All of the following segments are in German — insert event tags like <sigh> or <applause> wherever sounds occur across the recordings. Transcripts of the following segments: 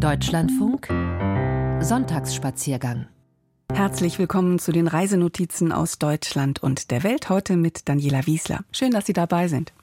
Deutschlandfunk Sonntagsspaziergang. Herzlich willkommen zu den Reisenotizen aus Deutschland und der Welt heute mit Daniela Wiesler. Schön, dass Sie dabei sind.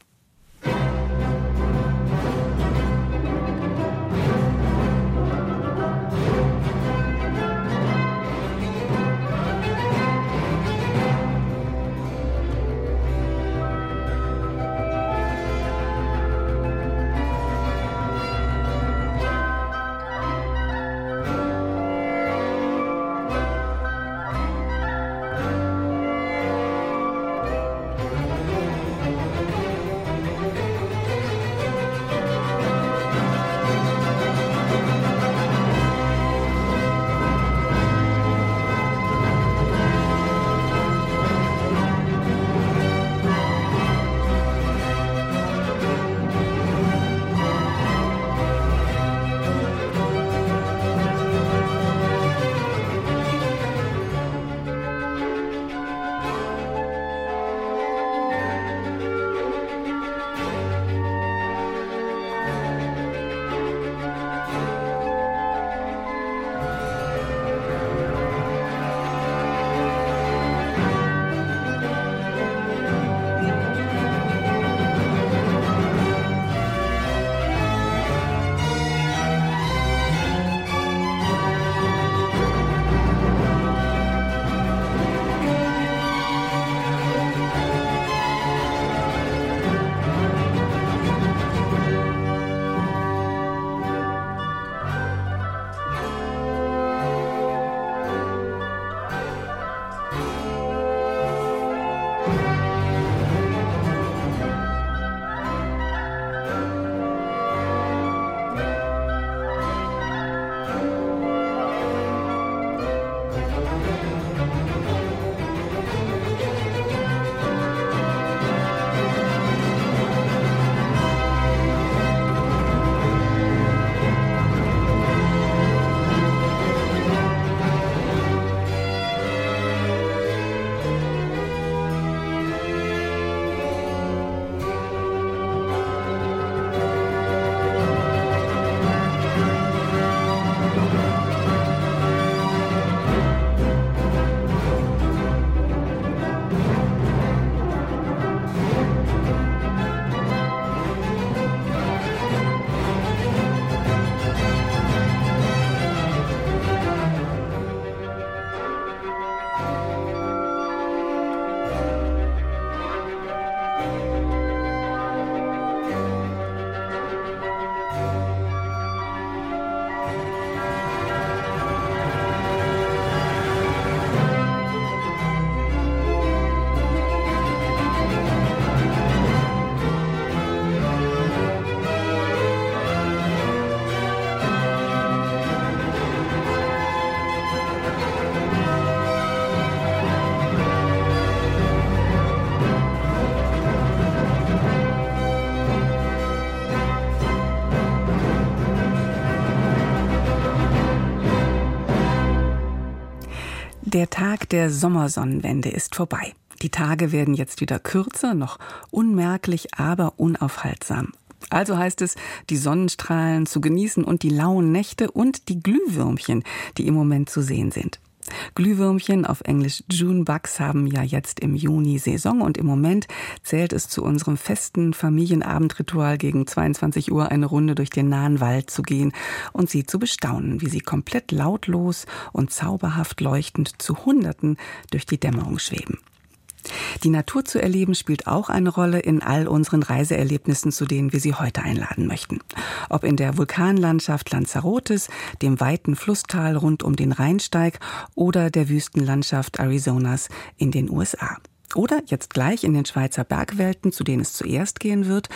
Der Tag der Sommersonnenwende ist vorbei. Die Tage werden jetzt wieder kürzer, noch unmerklich, aber unaufhaltsam. Also heißt es, die Sonnenstrahlen zu genießen und die lauen Nächte und die Glühwürmchen, die im Moment zu sehen sind. Glühwürmchen, auf Englisch Junebugs, haben ja jetzt im Juni Saison und im Moment zählt es zu unserem festen Familienabendritual gegen 22 Uhr eine Runde durch den nahen Wald zu gehen und sie zu bestaunen, wie sie komplett lautlos und zauberhaft leuchtend zu Hunderten durch die Dämmerung schweben. Die Natur zu erleben spielt auch eine Rolle in all unseren Reiseerlebnissen, zu denen wir Sie heute einladen möchten. Ob in der Vulkanlandschaft Lanzarotes, dem weiten Flusstal rund um den Rheinsteig oder der Wüstenlandschaft Arizonas in den USA. Oder jetzt gleich in den Schweizer Bergwelten, zu denen es zuerst gehen wird.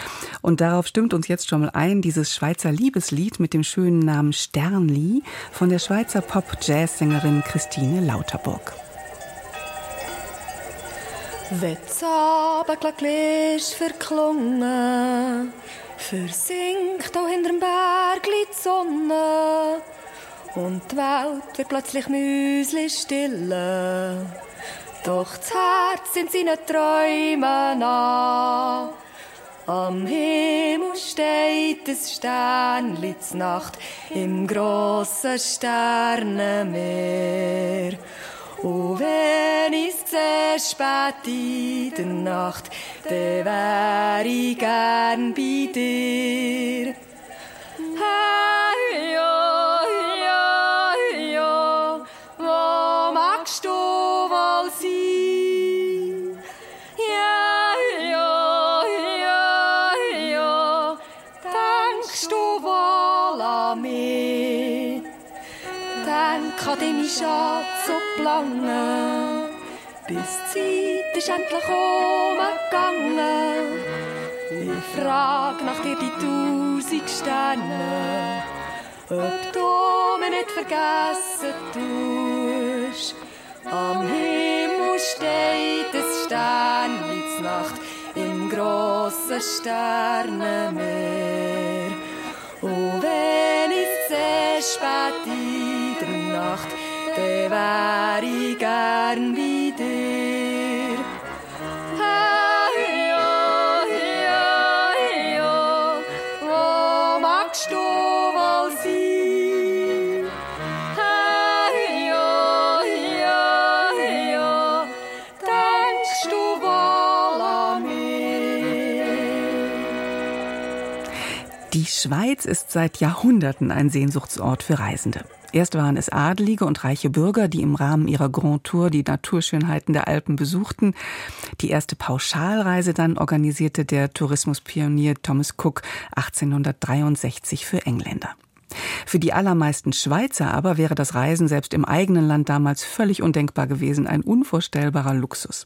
Und darauf stimmt uns jetzt schon mal ein dieses Schweizer Liebeslied mit dem schönen Namen Sternli von der Schweizer Pop-Jazz-Sängerin Christine Lauterburg. Wenn das Abendglöckchen ist verklungen, versinkt auch hinterm Bergli die Sonne und die Welt wird plötzlich müsli Doch das Herz sind seinen Träumen nah. Am Himmel steht es Sternli Nacht im grossen Sternenmeer. Und wenn ich sehe, spät in der Nacht, dann wär ich gern bei dir. Hey, ja, ja, ja, wo magst du wohl sein? Ja, ja, ja, ja, denkst du wohl an mich? Denk an deine Schatz und lange, bis die Zeit ist endlich umgegangen. Ich frag nach dir die tausend Sterne, ob du mich nicht vergessen tust. Am Himmel steht es Sternli Nacht im grossen Sternenmeer. Und wenn ich sehe, spät wär ich gern bei dir. Hey, ja, ja, ja, wo magst du wohl sein? Hey, ja, ja, ja, denkst du wohl an mich? Die Schweiz ist seit Jahrhunderten ein Sehnsuchtsort für Reisende. Erst waren es adelige und reiche Bürger, die im Rahmen ihrer Grand Tour die Naturschönheiten der Alpen besuchten. Die erste Pauschalreise dann organisierte der Tourismuspionier Thomas Cook 1863 für Engländer. Für die allermeisten Schweizer aber wäre das Reisen selbst im eigenen Land damals völlig undenkbar gewesen, ein unvorstellbarer Luxus.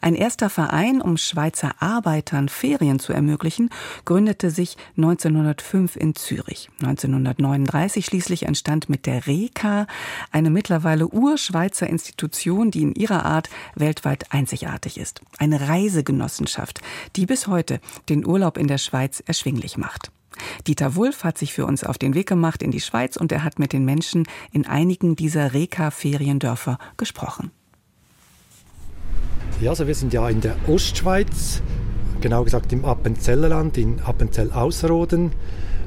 Ein erster Verein, um Schweizer Arbeitern Ferien zu ermöglichen, gründete sich 1905 in Zürich. 1939 schließlich entstand mit der REKA eine mittlerweile urschweizer Institution, die in ihrer Art weltweit einzigartig ist. Eine Reisegenossenschaft, die bis heute den Urlaub in der Schweiz erschwinglich macht. Dieter Wulff hat sich für uns auf den Weg gemacht in die Schweiz und er hat mit den Menschen in einigen dieser Reka-Feriendörfer gesprochen. Ja, also wir sind ja in der Ostschweiz, genau gesagt im Appenzellerland, in Appenzell-Ausserrhoden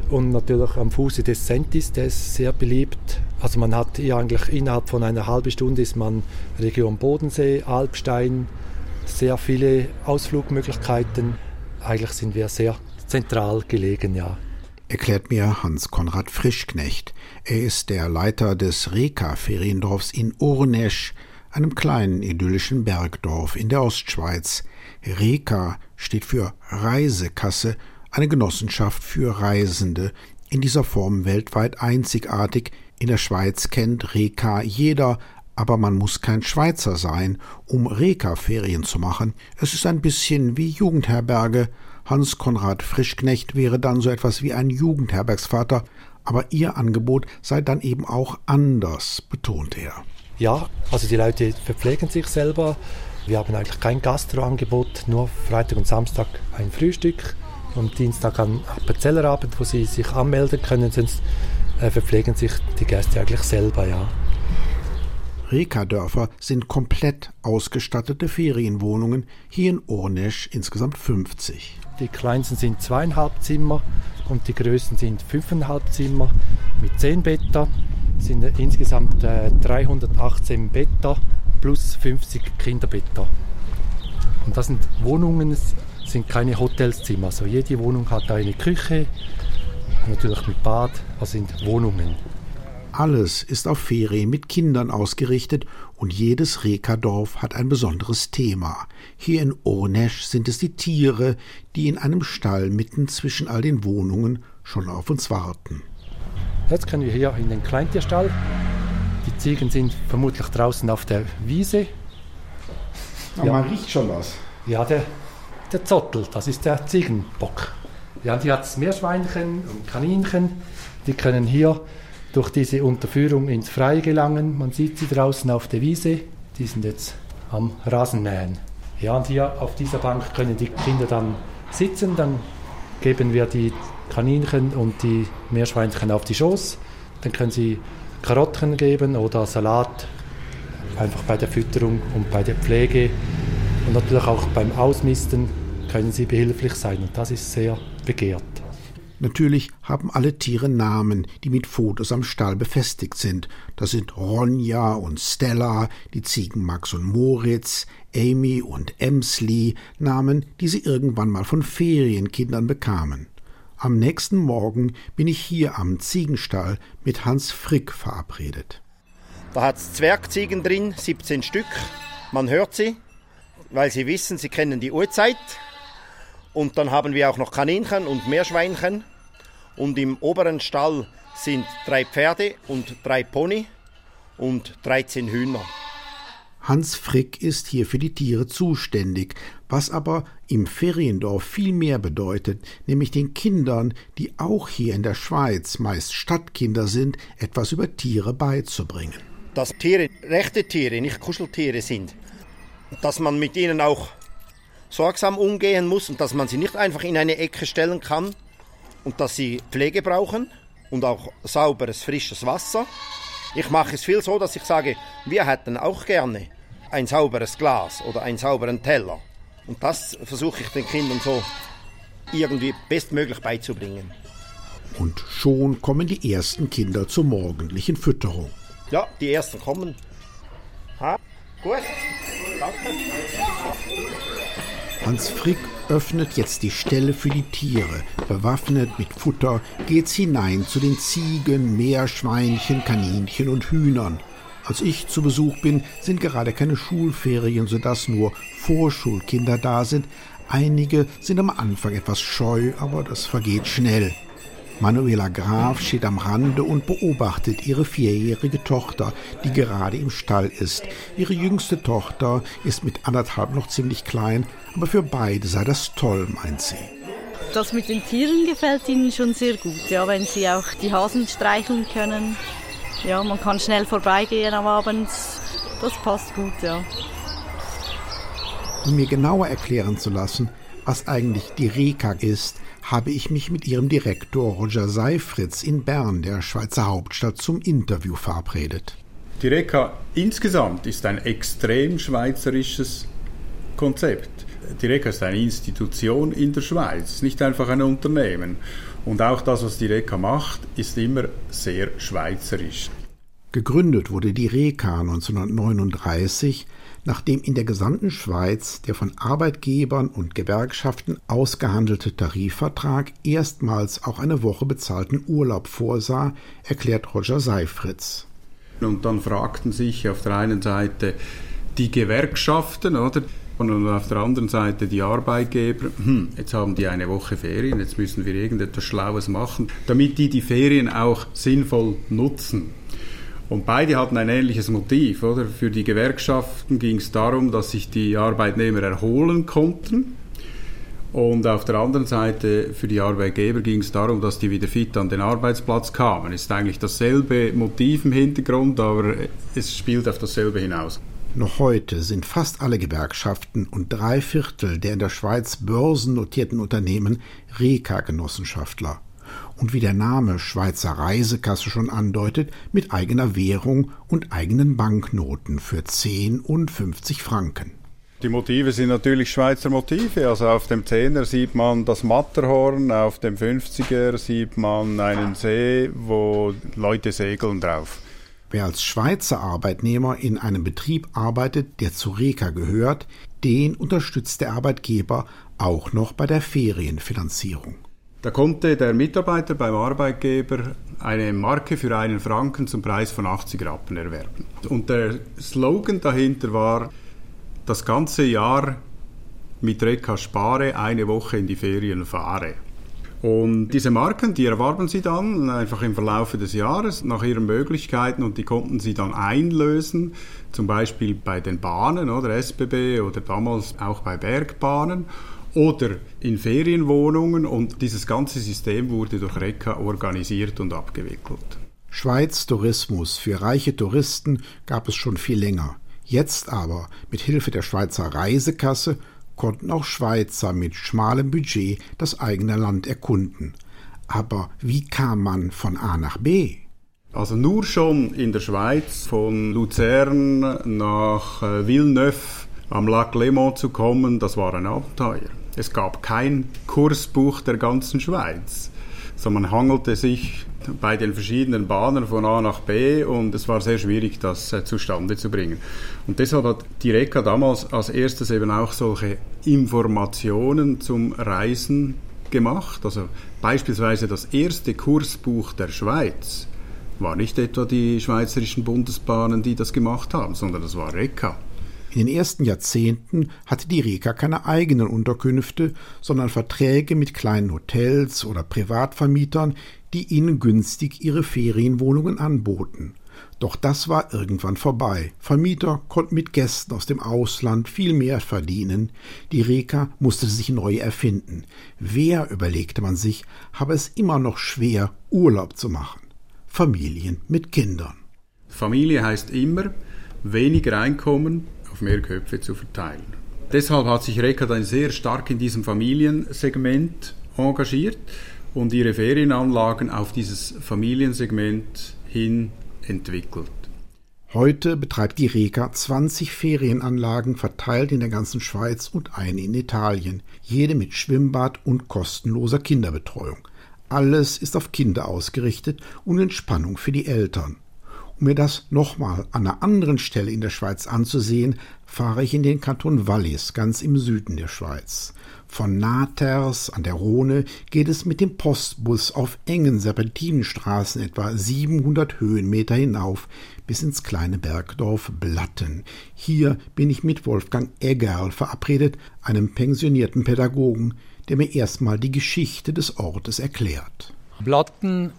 und natürlich am Fuße des Sentis, der ist sehr beliebt. Also man hat hier eigentlich innerhalb von einer halben Stunde ist man Region Bodensee, Alpstein, sehr viele Ausflugmöglichkeiten. Eigentlich sind wir sehr zentral gelegen, ja. Erklärt mir Hans-Konrad Frischknecht. Er ist der Leiter des Reka-Feriendorfs in Urnesch, einem kleinen idyllischen Bergdorf in der Ostschweiz. Reka steht für Reisekasse, eine Genossenschaft für Reisende, in dieser Form weltweit einzigartig. In der Schweiz kennt Reka jeder, aber man muss kein Schweizer sein, um Reka-Ferien zu machen. Es ist ein bisschen wie Jugendherberge. Hans Konrad Frischknecht wäre dann so etwas wie ein Jugendherbergsvater, aber ihr Angebot sei dann eben auch anders, betont er. Ja, also die Leute verpflegen sich selber. Wir haben eigentlich kein Gastroangebot, nur Freitag und Samstag ein Frühstück und Dienstag am Appenzellerabend, wo sie sich anmelden können, sonst äh, verpflegen sich die Gäste eigentlich selber, ja. Reka-Dörfer sind komplett ausgestattete Ferienwohnungen, hier in Ornesch insgesamt 50. Die kleinsten sind zweieinhalb Zimmer und die größten sind fünfeinhalb Zimmer mit zehn Betten. Sind insgesamt äh, 318 Betten plus 50 Kinderbetten. Und das sind Wohnungen, es sind keine Hotelzimmer. Also jede Wohnung hat eine Küche, natürlich mit Bad, also sind Wohnungen. Alles ist auf Ferien mit Kindern ausgerichtet und jedes Reka-Dorf hat ein besonderes Thema. Hier in Ornesch sind es die Tiere, die in einem Stall mitten zwischen all den Wohnungen schon auf uns warten. Jetzt können wir hier in den Kleintierstall. Die Ziegen sind vermutlich draußen auf der Wiese. Aber man riecht schon was. Ja, der, der Zottel, das ist der Ziegenbock. Ja, die hat Meerschweinchen und Kaninchen. Die können hier durch diese Unterführung ins Freie gelangen. Man sieht sie draußen auf der Wiese. Die sind jetzt am Rasenmähen. Ja, und hier auf dieser Bank können die Kinder dann sitzen. Dann geben wir die Kaninchen und die Meerschweinchen auf die Schoß. Dann können sie Karotten geben oder Salat. Einfach bei der Fütterung und bei der Pflege. Und natürlich auch beim Ausmisten können sie behilflich sein und das ist sehr begehrt. Natürlich haben alle Tiere Namen, die mit Fotos am Stall befestigt sind. Das sind Ronja und Stella, die Ziegen Max und Moritz, Amy und Emsley, Namen, die sie irgendwann mal von Ferienkindern bekamen. Am nächsten Morgen bin ich hier am Ziegenstall mit Hans Frick verabredet. Da hat es Zwergziegen drin, 17 Stück. Man hört sie, weil sie wissen, sie kennen die Uhrzeit. Und dann haben wir auch noch Kaninchen und Meerschweinchen. Und im oberen Stall sind drei Pferde und drei Pony und 13 Hühner. Hans Frick ist hier für die Tiere zuständig, was aber im Feriendorf viel mehr bedeutet, nämlich den Kindern, die auch hier in der Schweiz meist Stadtkinder sind, etwas über Tiere beizubringen. Dass Tiere rechte Tiere, nicht Kuscheltiere sind. Dass man mit ihnen auch sorgsam umgehen muss und dass man sie nicht einfach in eine Ecke stellen kann und dass sie Pflege brauchen und auch sauberes, frisches Wasser. Ich mache es viel so, dass ich sage, wir hätten auch gerne ein sauberes Glas oder einen sauberen Teller. Und das versuche ich den Kindern so irgendwie bestmöglich beizubringen. Und schon kommen die ersten Kinder zur morgendlichen Fütterung. Ja, die ersten kommen. Ha? Gut. Danke. Hans Frick öffnet jetzt die Stelle für die Tiere. Bewaffnet mit Futter geht's hinein zu den Ziegen, Meerschweinchen, Kaninchen und Hühnern. Als ich zu Besuch bin, sind gerade keine Schulferien, sodass nur Vorschulkinder da sind. Einige sind am Anfang etwas scheu, aber das vergeht schnell. Manuela Graf steht am Rande und beobachtet ihre vierjährige Tochter, die gerade im Stall ist. Ihre jüngste Tochter ist mit anderthalb noch ziemlich klein, aber für beide sei das toll, meint sie. Das mit den Tieren gefällt ihnen schon sehr gut, ja, wenn sie auch die Hasen streicheln können. Ja, man kann schnell vorbeigehen am Abend. Das passt gut, ja. Um mir genauer erklären zu lassen, was eigentlich die Reka ist, habe ich mich mit ihrem Direktor Roger Seifritz in Bern, der Schweizer Hauptstadt, zum Interview verabredet. Die Reka insgesamt ist ein extrem schweizerisches Konzept. Die Reka ist eine Institution in der Schweiz, nicht einfach ein Unternehmen. Und auch das, was die Reka macht, ist immer sehr schweizerisch. Gegründet wurde die Reka 1939 nachdem in der gesamten Schweiz der von Arbeitgebern und Gewerkschaften ausgehandelte Tarifvertrag erstmals auch eine Woche bezahlten Urlaub vorsah, erklärt Roger Seifritz. Und dann fragten sich auf der einen Seite die Gewerkschaften, oder? Und auf der anderen Seite die Arbeitgeber, hm, jetzt haben die eine Woche Ferien, jetzt müssen wir irgendetwas Schlaues machen, damit die die Ferien auch sinnvoll nutzen. Und beide hatten ein ähnliches Motiv, oder? Für die Gewerkschaften ging es darum, dass sich die Arbeitnehmer erholen konnten. Und auf der anderen Seite für die Arbeitgeber ging es darum, dass die wieder fit an den Arbeitsplatz kamen. Ist eigentlich dasselbe Motiv im Hintergrund, aber es spielt auf dasselbe hinaus. Noch heute sind fast alle Gewerkschaften und drei Viertel der in der Schweiz börsennotierten Unternehmen Reka-Genossenschaftler und wie der Name Schweizer Reisekasse schon andeutet, mit eigener Währung und eigenen Banknoten für 10 und 50 Franken. Die Motive sind natürlich Schweizer Motive. Also auf dem 10er sieht man das Matterhorn, auf dem 50er sieht man einen See, wo Leute segeln drauf. Wer als Schweizer Arbeitnehmer in einem Betrieb arbeitet, der zu Reka gehört, den unterstützt der Arbeitgeber auch noch bei der Ferienfinanzierung. Da konnte der Mitarbeiter beim Arbeitgeber eine Marke für einen Franken zum Preis von 80 Rappen erwerben. Und der Slogan dahinter war, das ganze Jahr mit Reka spare, eine Woche in die Ferien fahre. Und diese Marken, die erwarben sie dann einfach im Verlauf des Jahres nach ihren Möglichkeiten und die konnten sie dann einlösen, zum Beispiel bei den Bahnen oder SBB oder damals auch bei Bergbahnen oder in Ferienwohnungen und dieses ganze System wurde durch Reka organisiert und abgewickelt. Schweiz Tourismus für reiche Touristen gab es schon viel länger. Jetzt aber, mit Hilfe der Schweizer Reisekasse, konnten auch Schweizer mit schmalem Budget das eigene Land erkunden. Aber wie kam man von A nach B? Also nur schon in der Schweiz von Luzern nach äh, Villeneuve am Lac Léman zu kommen, das war ein Abenteuer. Es gab kein Kursbuch der ganzen Schweiz, sondern man hangelte sich bei den verschiedenen Bahnen von A nach B und es war sehr schwierig, das äh, zustande zu bringen. Und deshalb hat die RECA damals als erstes eben auch solche Informationen zum Reisen gemacht. Also beispielsweise das erste Kursbuch der Schweiz war nicht etwa die schweizerischen Bundesbahnen, die das gemacht haben, sondern das war RECA. In den ersten Jahrzehnten hatte die Reka keine eigenen Unterkünfte, sondern Verträge mit kleinen Hotels oder Privatvermietern, die ihnen günstig ihre Ferienwohnungen anboten. Doch das war irgendwann vorbei. Vermieter konnten mit Gästen aus dem Ausland viel mehr verdienen. Die Reka musste sich neu erfinden. Wer, überlegte man sich, habe es immer noch schwer, Urlaub zu machen? Familien mit Kindern. Familie heißt immer weniger Einkommen mehr Köpfe zu verteilen. Deshalb hat sich Reka dann sehr stark in diesem Familiensegment engagiert und ihre Ferienanlagen auf dieses Familiensegment hin entwickelt. Heute betreibt die Reka 20 Ferienanlagen verteilt in der ganzen Schweiz und eine in Italien, jede mit Schwimmbad und kostenloser Kinderbetreuung. Alles ist auf Kinder ausgerichtet und Entspannung für die Eltern. Um mir das nochmal an einer anderen Stelle in der Schweiz anzusehen, fahre ich in den Kanton Wallis, ganz im Süden der Schweiz. Von Naters an der Rhone geht es mit dem Postbus auf engen Serpentinenstraßen etwa 700 Höhenmeter hinauf bis ins kleine Bergdorf Blatten. Hier bin ich mit Wolfgang Eggerl verabredet, einem pensionierten Pädagogen, der mir erstmal die Geschichte des Ortes erklärt. Blatten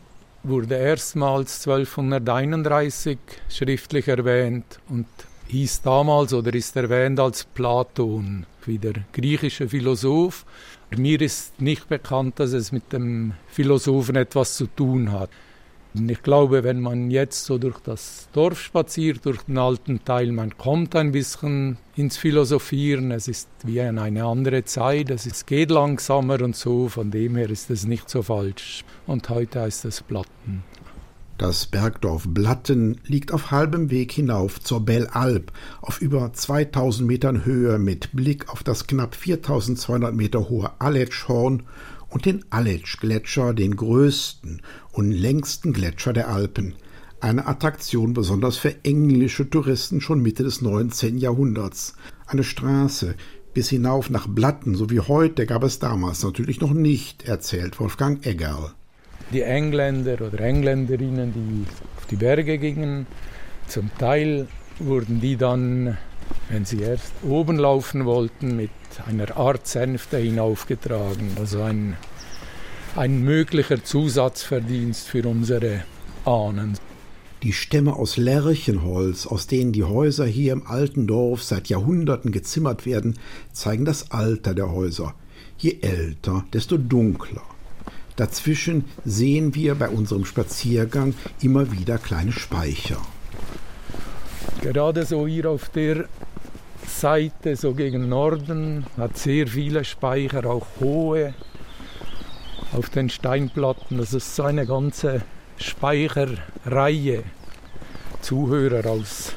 wurde erstmals 1231 schriftlich erwähnt und hieß damals oder ist erwähnt als Platon, wie der griechische Philosoph. Mir ist nicht bekannt, dass es mit dem Philosophen etwas zu tun hat. Und ich glaube, wenn man jetzt so durch das Dorf spaziert, durch den alten Teil, man kommt ein bisschen ins Philosophieren. Es ist wie eine andere Zeit, es geht langsamer und so. Von dem her ist es nicht so falsch. Und heute heißt es Platten. Das Bergdorf Blatten liegt auf halbem Weg hinauf zur Belle Alp auf über 2000 Metern Höhe mit Blick auf das knapp 4200 Meter hohe Aletschhorn und den Aletsch-Gletscher, den größten und längsten Gletscher der Alpen. Eine Attraktion besonders für englische Touristen schon Mitte des 19. Jahrhunderts. Eine Straße bis hinauf nach Blatten, so wie heute, gab es damals natürlich noch nicht, erzählt Wolfgang Eggerl. Die Engländer oder Engländerinnen, die auf die Berge gingen, zum Teil wurden die dann, wenn sie erst oben laufen wollten, mit einer Art Sänfte hinaufgetragen. Also ein, ein möglicher Zusatzverdienst für unsere Ahnen. Die Stämme aus Lärchenholz, aus denen die Häuser hier im alten Dorf seit Jahrhunderten gezimmert werden, zeigen das Alter der Häuser. Je älter, desto dunkler. Dazwischen sehen wir bei unserem Spaziergang immer wieder kleine Speicher. Gerade so hier auf der Seite, so gegen Norden, hat sehr viele Speicher, auch hohe, auf den Steinplatten. Das ist so eine ganze Speicherreihe. Zuhörer aus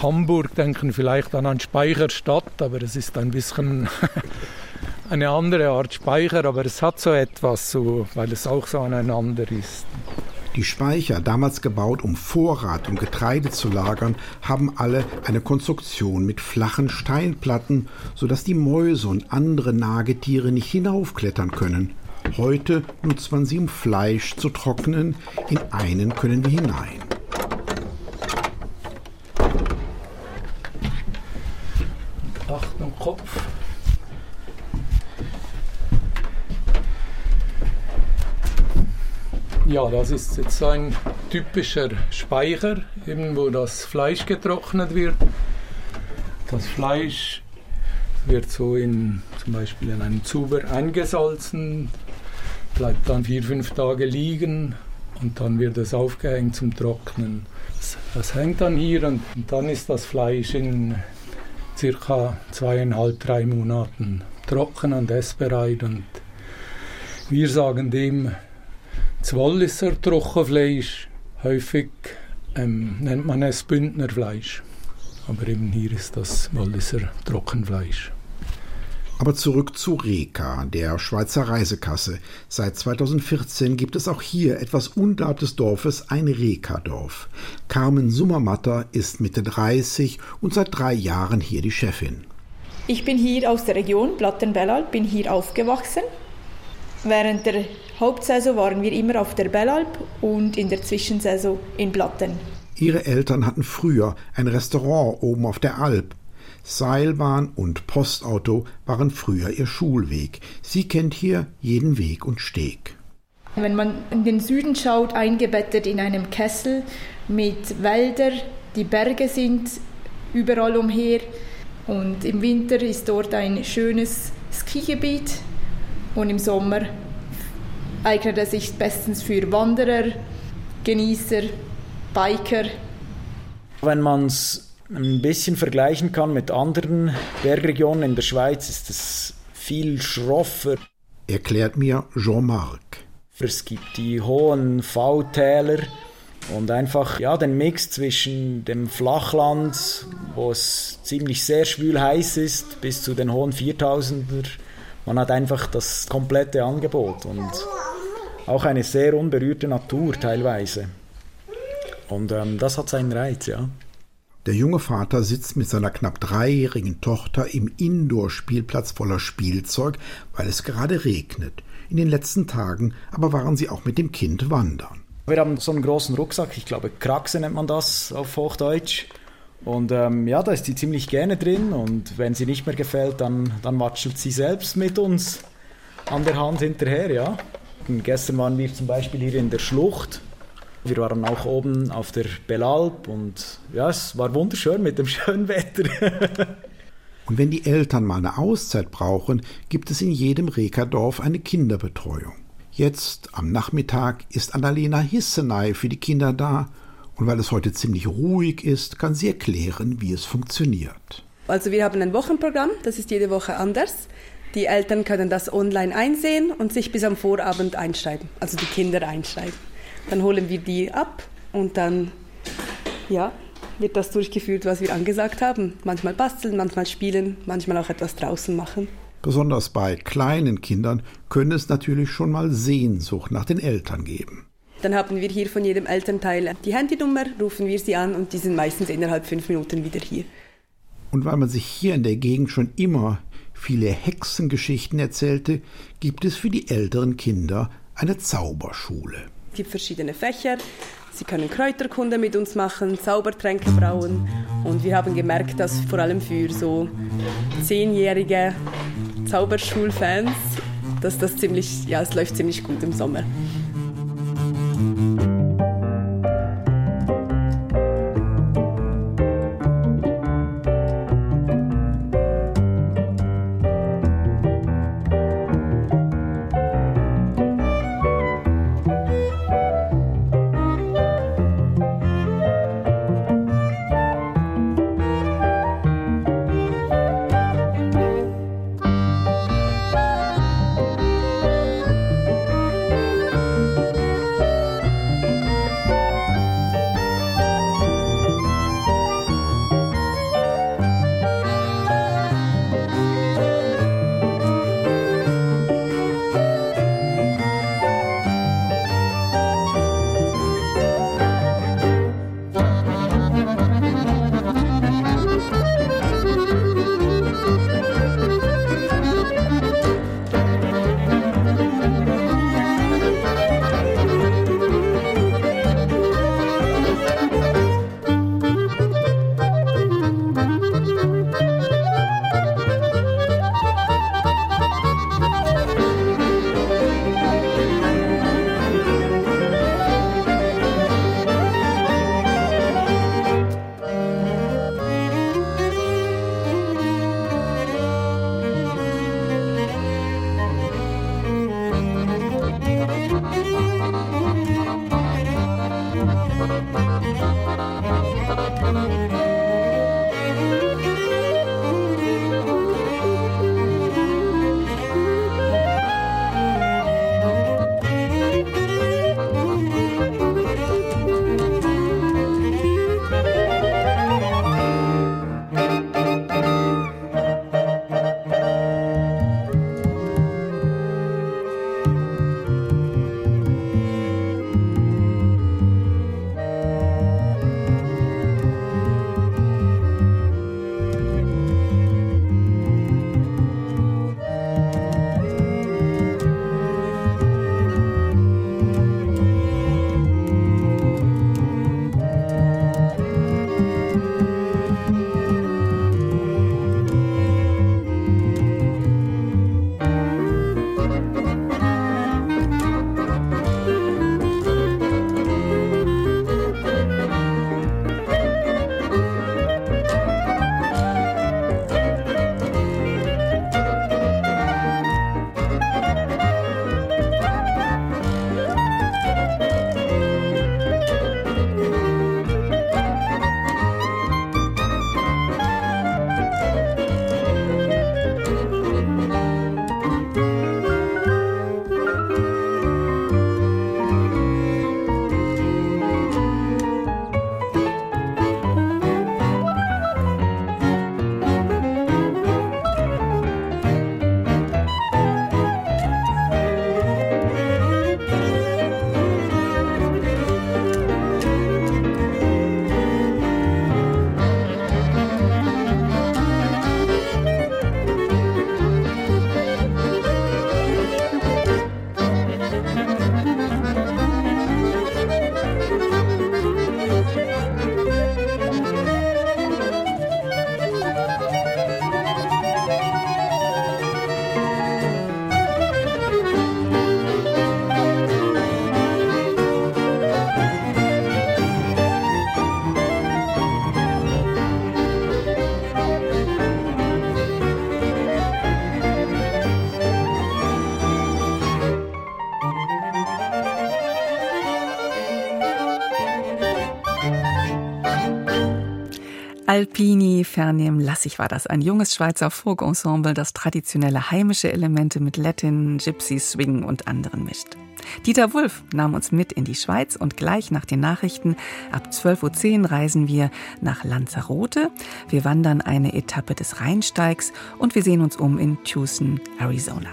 Hamburg denken vielleicht an eine Speicherstadt, aber es ist ein bisschen <laughs> eine andere Art Speicher, aber es hat so etwas, so, weil es auch so aneinander ist. Die Speicher, damals gebaut, um Vorrat und Getreide zu lagern, haben alle eine Konstruktion mit flachen Steinplatten, sodass die Mäuse und andere Nagetiere nicht hinaufklettern können. Heute nutzt man sie, um Fleisch zu trocknen. In einen können wir hinein. Achtung, Kopf. Ja, das ist jetzt ein typischer Speicher, eben wo das Fleisch getrocknet wird. Das Fleisch wird so in zum Beispiel in einem Zuber eingesalzen, bleibt dann vier, fünf Tage liegen und dann wird es aufgehängt zum Trocknen. Das, das hängt dann hier und, und dann ist das Fleisch in circa zweieinhalb, drei Monaten trocken und essbereit und wir sagen dem das Walliser Trockenfleisch, häufig ähm, nennt man es Bündnerfleisch. Aber eben hier ist das Walliser Trockenfleisch. Aber zurück zu Reka, der Schweizer Reisekasse. Seit 2014 gibt es auch hier etwas unterhalb des Dorfes ein Reka-Dorf. Carmen Summermatter ist Mitte 30 und seit drei Jahren hier die Chefin. Ich bin hier aus der Region Platten-Bellalp, bin hier aufgewachsen. Während der Hauptsaison waren wir immer auf der Bellalp und in der Zwischensaison in Platten. Ihre Eltern hatten früher ein Restaurant oben auf der Alp Seilbahn und Postauto waren früher ihr Schulweg. Sie kennt hier jeden Weg und Steg. Wenn man in den Süden schaut, eingebettet in einem Kessel mit Wäldern, die Berge sind überall umher und im Winter ist dort ein schönes Skigebiet und im Sommer eignet es sich bestens für Wanderer, Genießer, Biker. Wenn man es ein bisschen vergleichen kann mit anderen Bergregionen in der Schweiz, ist es viel schroffer. Erklärt mir Jean-Marc. Es gibt die hohen V-Täler und einfach ja, den Mix zwischen dem Flachland, wo es ziemlich sehr schwül heiß ist, bis zu den hohen 4000er. Man hat einfach das komplette Angebot und auch eine sehr unberührte Natur teilweise. Und ähm, das hat seinen Reiz, ja. Der junge Vater sitzt mit seiner knapp dreijährigen Tochter im Indoor-Spielplatz voller Spielzeug, weil es gerade regnet. In den letzten Tagen aber waren sie auch mit dem Kind wandern. Wir haben so einen großen Rucksack, ich glaube Kraxe nennt man das auf Hochdeutsch. Und ähm, ja, da ist sie ziemlich gerne drin und wenn sie nicht mehr gefällt, dann, dann watschelt sie selbst mit uns an der Hand hinterher, ja. Und gestern waren wir zum Beispiel hier in der Schlucht wir waren auch oben auf der Belalp und ja, es war wunderschön mit dem <laughs> schönen Wetter. <laughs> und wenn die Eltern mal eine Auszeit brauchen, gibt es in jedem Rekerdorf eine Kinderbetreuung. Jetzt am Nachmittag ist Annalena Hissenei für die Kinder da und weil es heute ziemlich ruhig ist, kann sie erklären, wie es funktioniert. Also wir haben ein Wochenprogramm, das ist jede Woche anders. Die Eltern können das online einsehen und sich bis am Vorabend einschreiben, also die Kinder einschreiben. Dann holen wir die ab und dann ja, wird das durchgeführt, was wir angesagt haben. Manchmal basteln, manchmal spielen, manchmal auch etwas draußen machen. Besonders bei kleinen Kindern können es natürlich schon mal Sehnsucht nach den Eltern geben. Dann haben wir hier von jedem Elternteil die Handynummer, rufen wir sie an und die sind meistens innerhalb fünf Minuten wieder hier. Und weil man sich hier in der Gegend schon immer viele Hexengeschichten erzählte, gibt es für die älteren Kinder eine Zauberschule. Es gibt verschiedene Fächer. Sie können Kräuterkunde mit uns machen, Zaubertränke brauen. Und wir haben gemerkt, dass vor allem für so zehnjährige Zauberschulfans, dass das ziemlich, ja, es läuft ziemlich gut im Sommer. Thank you. Alpini Fernem Lassig war das, ein junges Schweizer Folk-Ensemble, das traditionelle heimische Elemente mit Latin, Gypsy, Swing und anderen mischt. Dieter Wulff nahm uns mit in die Schweiz und gleich nach den Nachrichten ab 12.10 Uhr reisen wir nach Lanzarote. Wir wandern eine Etappe des Rheinsteigs und wir sehen uns um in Tucson, Arizona.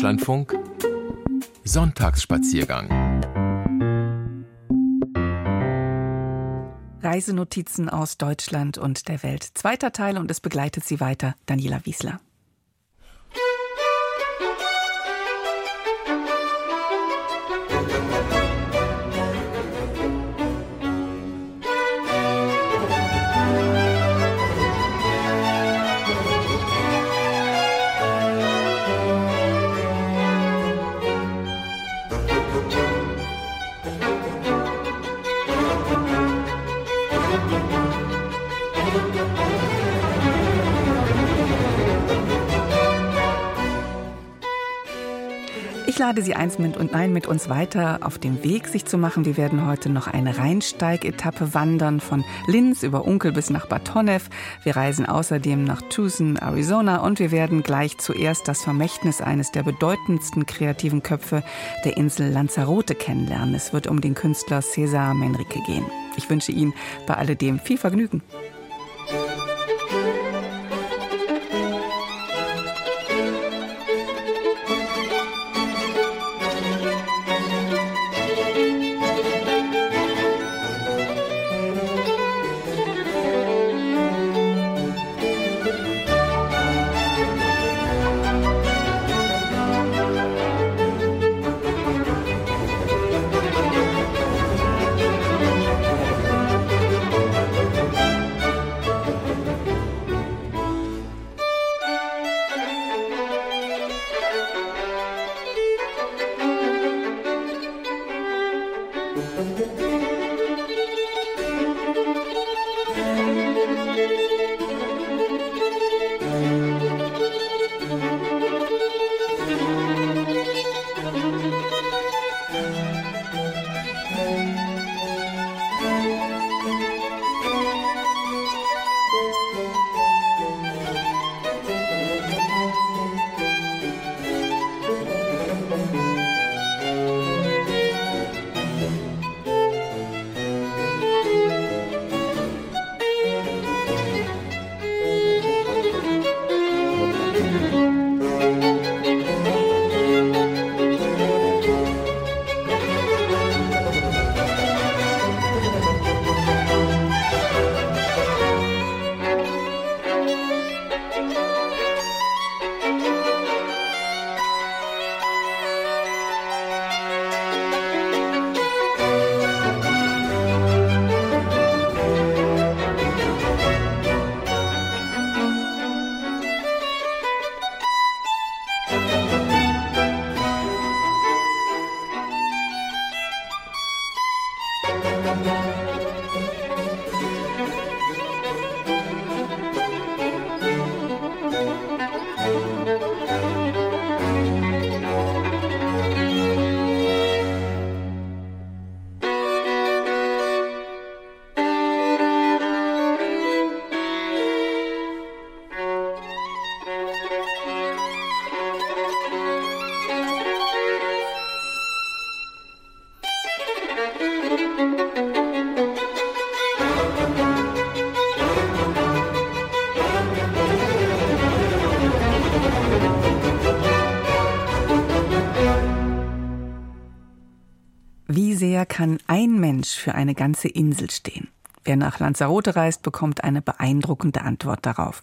Deutschlandfunk Sonntagsspaziergang Reisenotizen aus Deutschland und der Welt. Zweiter Teil und es begleitet Sie weiter Daniela Wiesler. Lade Sie eins mit und nein mit uns weiter auf dem Weg sich zu machen. Wir werden heute noch eine Rheinsteig-Etappe wandern von Linz über Unkel bis nach Bad Honnef. Wir reisen außerdem nach Tucson, Arizona und wir werden gleich zuerst das Vermächtnis eines der bedeutendsten kreativen Köpfe der Insel Lanzarote kennenlernen. Es wird um den Künstler Cesar Menrique gehen. Ich wünsche Ihnen bei alledem viel Vergnügen. Mensch für eine ganze Insel stehen? Wer nach Lanzarote reist, bekommt eine beeindruckende Antwort darauf.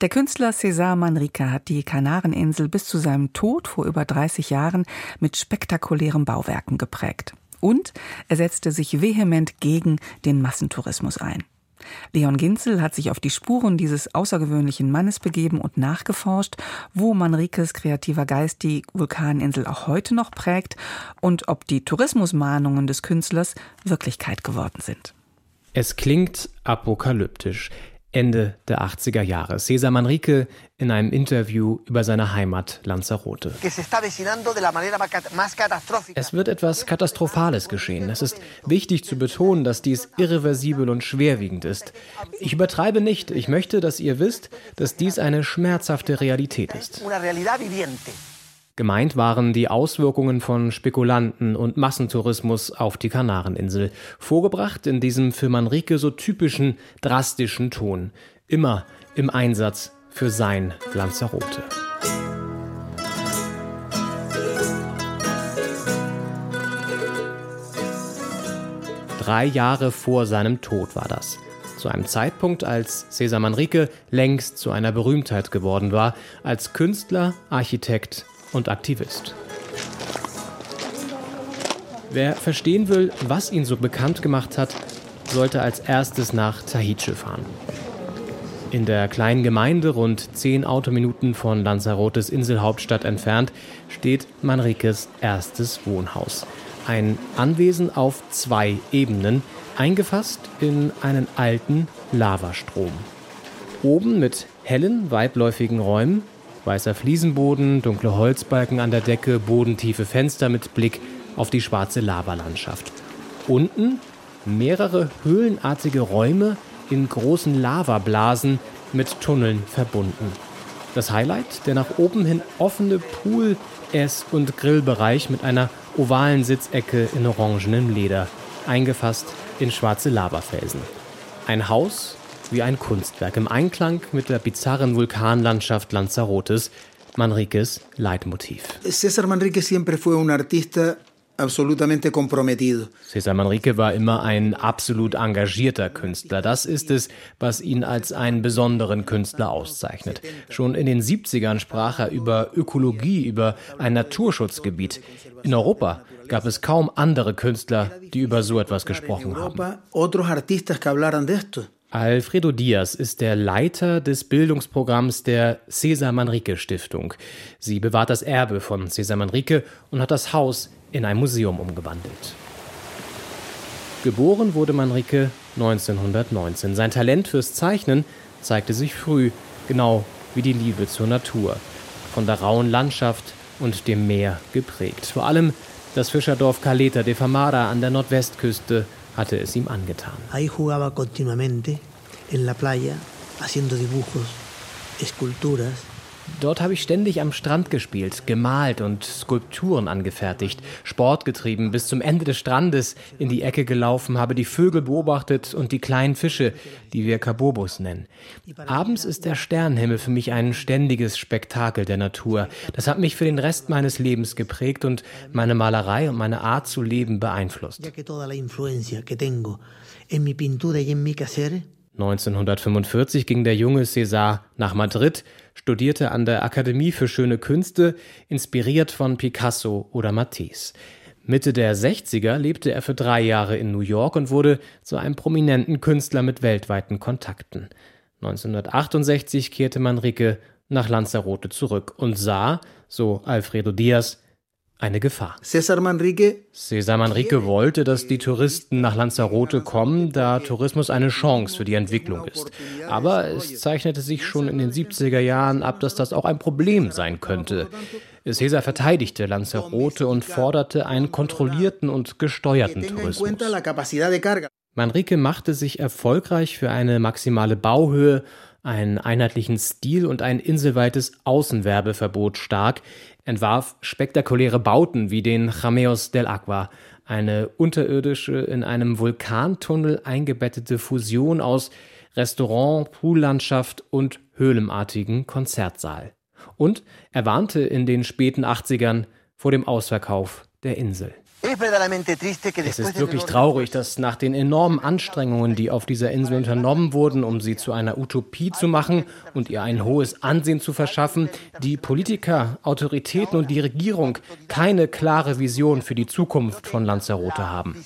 Der Künstler César Manrique hat die Kanareninsel bis zu seinem Tod vor über 30 Jahren mit spektakulären Bauwerken geprägt. Und er setzte sich vehement gegen den Massentourismus ein. Leon Ginzel hat sich auf die Spuren dieses außergewöhnlichen Mannes begeben und nachgeforscht, wo Manrikes kreativer Geist die Vulkaninsel auch heute noch prägt und ob die Tourismusmahnungen des Künstlers Wirklichkeit geworden sind. Es klingt apokalyptisch. Ende der 80er Jahre. Cesar Manrique in einem Interview über seine Heimat Lanzarote. Es wird etwas Katastrophales geschehen. Es ist wichtig zu betonen, dass dies irreversibel und schwerwiegend ist. Ich übertreibe nicht. Ich möchte, dass ihr wisst, dass dies eine schmerzhafte Realität ist. Gemeint waren die Auswirkungen von Spekulanten und Massentourismus auf die Kanareninsel, vorgebracht in diesem für Manrique so typischen drastischen Ton, immer im Einsatz für sein Lanzarote. Drei Jahre vor seinem Tod war das. Zu einem Zeitpunkt, als Cesar Manrique längst zu einer Berühmtheit geworden war, als Künstler, Architekt und Aktivist. Wer verstehen will, was ihn so bekannt gemacht hat, sollte als erstes nach Tahiche fahren. In der kleinen Gemeinde, rund zehn Autominuten von Lanzarotes Inselhauptstadt entfernt, steht Manriques erstes Wohnhaus. Ein Anwesen auf zwei Ebenen, eingefasst in einen alten Lavastrom. Oben mit hellen, weitläufigen Räumen, Weißer Fliesenboden, dunkle Holzbalken an der Decke, bodentiefe Fenster mit Blick auf die schwarze Lavalandschaft. Unten mehrere höhlenartige Räume in großen Lavablasen mit Tunneln verbunden. Das Highlight, der nach oben hin offene Pool-, Ess- und Grillbereich mit einer ovalen Sitzecke in orangenem Leder, eingefasst in schwarze Lavafelsen. Ein Haus wie ein Kunstwerk im Einklang mit der bizarren Vulkanlandschaft Lanzarotes, Manriques Leitmotiv. César Manrique siempre fue un artista absolutamente comprometido. César Manrique war immer ein absolut engagierter Künstler. Das ist es, was ihn als einen besonderen Künstler auszeichnet. Schon in den 70ern sprach er über Ökologie, über ein Naturschutzgebiet. In Europa gab es kaum andere Künstler, die über so etwas gesprochen haben. Alfredo Diaz ist der Leiter des Bildungsprogramms der Cesar Manrique Stiftung. Sie bewahrt das Erbe von Cesar Manrique und hat das Haus in ein Museum umgewandelt. Geboren wurde Manrique 1919. Sein Talent fürs Zeichnen zeigte sich früh, genau wie die Liebe zur Natur. Von der rauen Landschaft und dem Meer geprägt. Vor allem das Fischerdorf Caleta de Famara an der Nordwestküste hatte es ihm angetan. Ahí jugaba continuamente en la playa haciendo dibujos, esculturas. Dort habe ich ständig am Strand gespielt, gemalt und Skulpturen angefertigt, Sport getrieben, bis zum Ende des Strandes in die Ecke gelaufen, habe die Vögel beobachtet und die kleinen Fische, die wir Kabobos nennen. Abends ist der Sternenhimmel für mich ein ständiges Spektakel der Natur. Das hat mich für den Rest meines Lebens geprägt und meine Malerei und meine Art zu leben beeinflusst. 1945 ging der junge César nach Madrid, studierte an der Akademie für Schöne Künste, inspiriert von Picasso oder Matisse. Mitte der 60er lebte er für drei Jahre in New York und wurde zu einem prominenten Künstler mit weltweiten Kontakten. 1968 kehrte Manrique nach Lanzarote zurück und sah, so Alfredo Diaz, eine Gefahr. César Manrique Cesar Manrique wollte, dass die Touristen nach Lanzarote kommen, da Tourismus eine Chance für die Entwicklung ist. Aber es zeichnete sich schon in den 70er Jahren ab, dass das auch ein Problem sein könnte. Cesar verteidigte Lanzarote und forderte einen kontrollierten und gesteuerten Tourismus. Manrique machte sich erfolgreich für eine maximale Bauhöhe, einen einheitlichen Stil und ein inselweites Außenwerbeverbot stark, entwarf spektakuläre Bauten wie den Jameos del Agua, eine unterirdische, in einem Vulkantunnel eingebettete Fusion aus Restaurant, Poollandschaft und höhlenartigen Konzertsaal. Und er warnte in den späten 80ern vor dem Ausverkauf der Insel. Es ist wirklich traurig, dass nach den enormen Anstrengungen, die auf dieser Insel unternommen wurden, um sie zu einer Utopie zu machen und ihr ein hohes Ansehen zu verschaffen, die Politiker, Autoritäten und die Regierung keine klare Vision für die Zukunft von Lanzarote haben.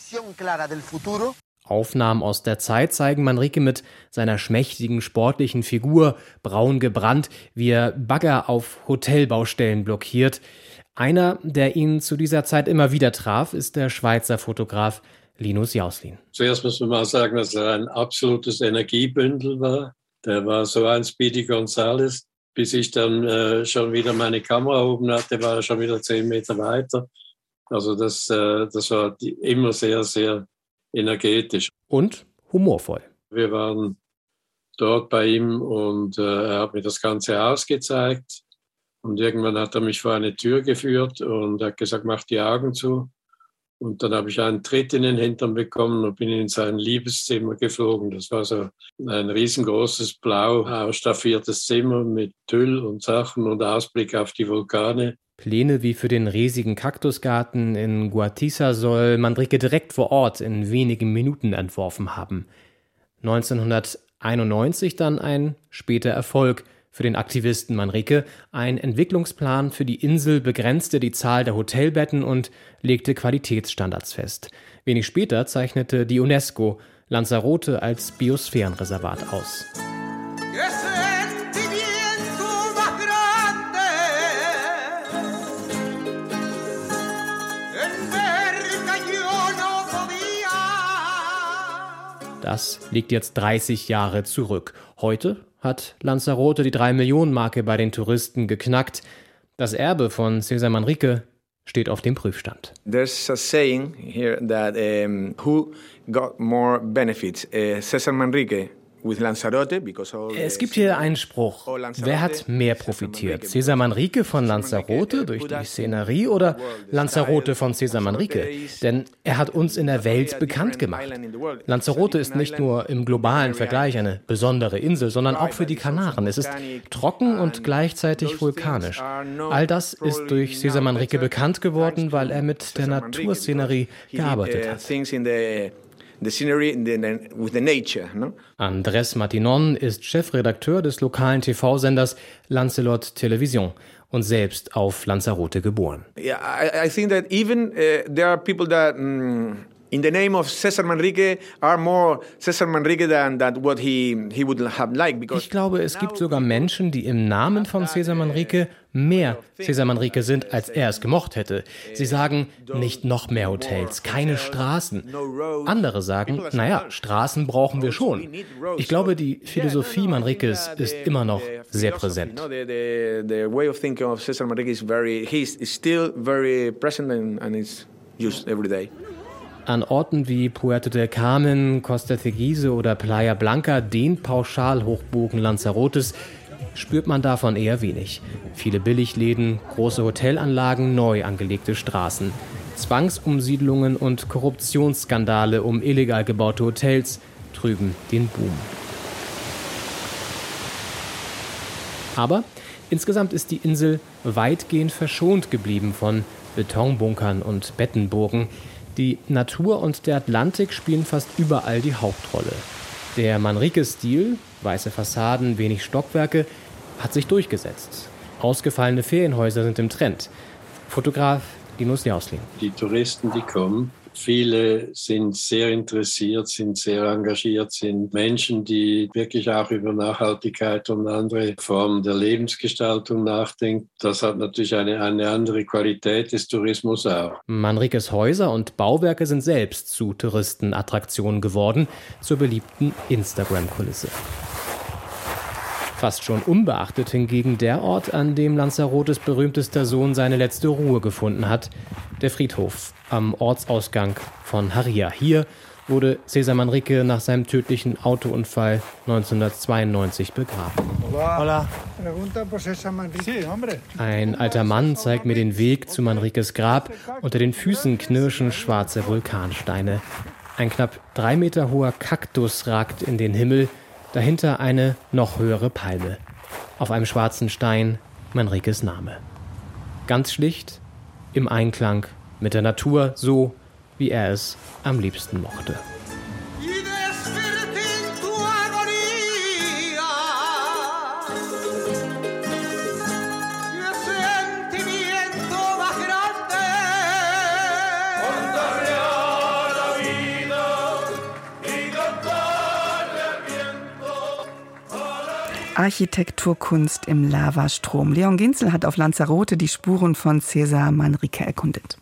Aufnahmen aus der Zeit zeigen Manrique mit seiner schmächtigen sportlichen Figur, braun gebrannt, wie er Bagger auf Hotelbaustellen blockiert. Einer, der ihn zu dieser Zeit immer wieder traf, ist der Schweizer Fotograf Linus Jauslin. Zuerst muss man mal sagen, dass er ein absolutes Energiebündel war. Der war so ein Speedy Gonzales. Bis ich dann äh, schon wieder meine Kamera oben hatte, war er schon wieder zehn Meter weiter. Also das, äh, das war die, immer sehr, sehr energetisch. Und humorvoll. Wir waren dort bei ihm und äh, er hat mir das Ganze ausgezeigt. Und irgendwann hat er mich vor eine Tür geführt und hat gesagt, mach die Augen zu. Und dann habe ich einen Tritt in den Hintern bekommen und bin in sein Liebeszimmer geflogen. Das war so ein riesengroßes, blau ausstaffiertes Zimmer mit Tüll und Sachen und Ausblick auf die Vulkane. Pläne wie für den riesigen Kaktusgarten in Guatisa soll Manrique direkt vor Ort in wenigen Minuten entworfen haben. 1991 dann ein später Erfolg – für den Aktivisten Manrique, ein Entwicklungsplan für die Insel begrenzte die Zahl der Hotelbetten und legte Qualitätsstandards fest. Wenig später zeichnete die UNESCO Lanzarote als Biosphärenreservat aus. Das liegt jetzt 30 Jahre zurück. Heute hat Lanzarote die 3-Millionen-Marke bei den Touristen geknackt. Das Erbe von Cesar Manrique steht auf dem Prüfstand. There's a saying here that um, who got more benefits, uh, Cesar Manrique es gibt hier einen Spruch. Wer hat mehr profitiert? Cesar Manrique von Lanzarote durch die Szenerie oder Lanzarote von Cesar Manrique? Denn er hat uns in der Welt bekannt gemacht. Lanzarote ist nicht nur im globalen Vergleich eine besondere Insel, sondern auch für die Kanaren. Es ist trocken und gleichzeitig vulkanisch. All das ist durch Cesar Manrique bekannt geworden, weil er mit der Naturszenerie gearbeitet hat the scenery the, with the nature. No? Andres Martinon ist Chefredakteur des lokalen TV-Senders Lancelot Television und selbst auf Lanzarote geboren. Yeah, I, I think that even uh, there are people that mm, in the name of Cesar Manrique are more Cesar Manrique than, than what he, he would have liked. Because ich glaube, es gibt sogar Menschen, die im Namen von Cesar Manrique mehr Cesar Manrique sind, als er es gemocht hätte. Sie sagen, nicht noch mehr Hotels, keine Straßen. Andere sagen, naja, Straßen brauchen wir schon. Ich glaube, die Philosophie Manriques ist immer noch sehr präsent. Used every day. An Orten wie Puerto del Carmen, Costa Teguise oder Playa Blanca, den Pauschalhochbogen Lanzarotes, spürt man davon eher wenig. Viele Billigläden, große Hotelanlagen, neu angelegte Straßen. Zwangsumsiedlungen und Korruptionsskandale um illegal gebaute Hotels trüben den Boom. Aber insgesamt ist die Insel weitgehend verschont geblieben von Betonbunkern und Bettenburgen. Die Natur und der Atlantik spielen fast überall die Hauptrolle. Der Manrique-Stil, weiße Fassaden, wenig Stockwerke, hat sich durchgesetzt. Ausgefallene Ferienhäuser sind im Trend. Fotograf Linus Jausling. Die Touristen, die kommen, Viele sind sehr interessiert, sind sehr engagiert, sind Menschen, die wirklich auch über Nachhaltigkeit und andere Formen der Lebensgestaltung nachdenken. Das hat natürlich eine, eine andere Qualität des Tourismus auch. Manrikes Häuser und Bauwerke sind selbst zu Touristenattraktionen geworden, zur beliebten Instagram-Kulisse. Fast schon unbeachtet hingegen der Ort, an dem Lanzarotes berühmtester Sohn seine letzte Ruhe gefunden hat, der Friedhof am Ortsausgang von Haria. Hier wurde Cesar Manrique nach seinem tödlichen Autounfall 1992 begraben. Hola. Ein alter Mann zeigt mir den Weg zu Manriques Grab. Unter den Füßen knirschen schwarze Vulkansteine. Ein knapp drei Meter hoher Kaktus ragt in den Himmel, dahinter eine noch höhere Palme. Auf einem schwarzen Stein Manriques Name. Ganz schlicht, im Einklang mit der Natur, so wie er es am liebsten mochte. Architekturkunst im Lavastrom. Leon Ginzel hat auf Lanzarote die Spuren von Cesar Manrique erkundet.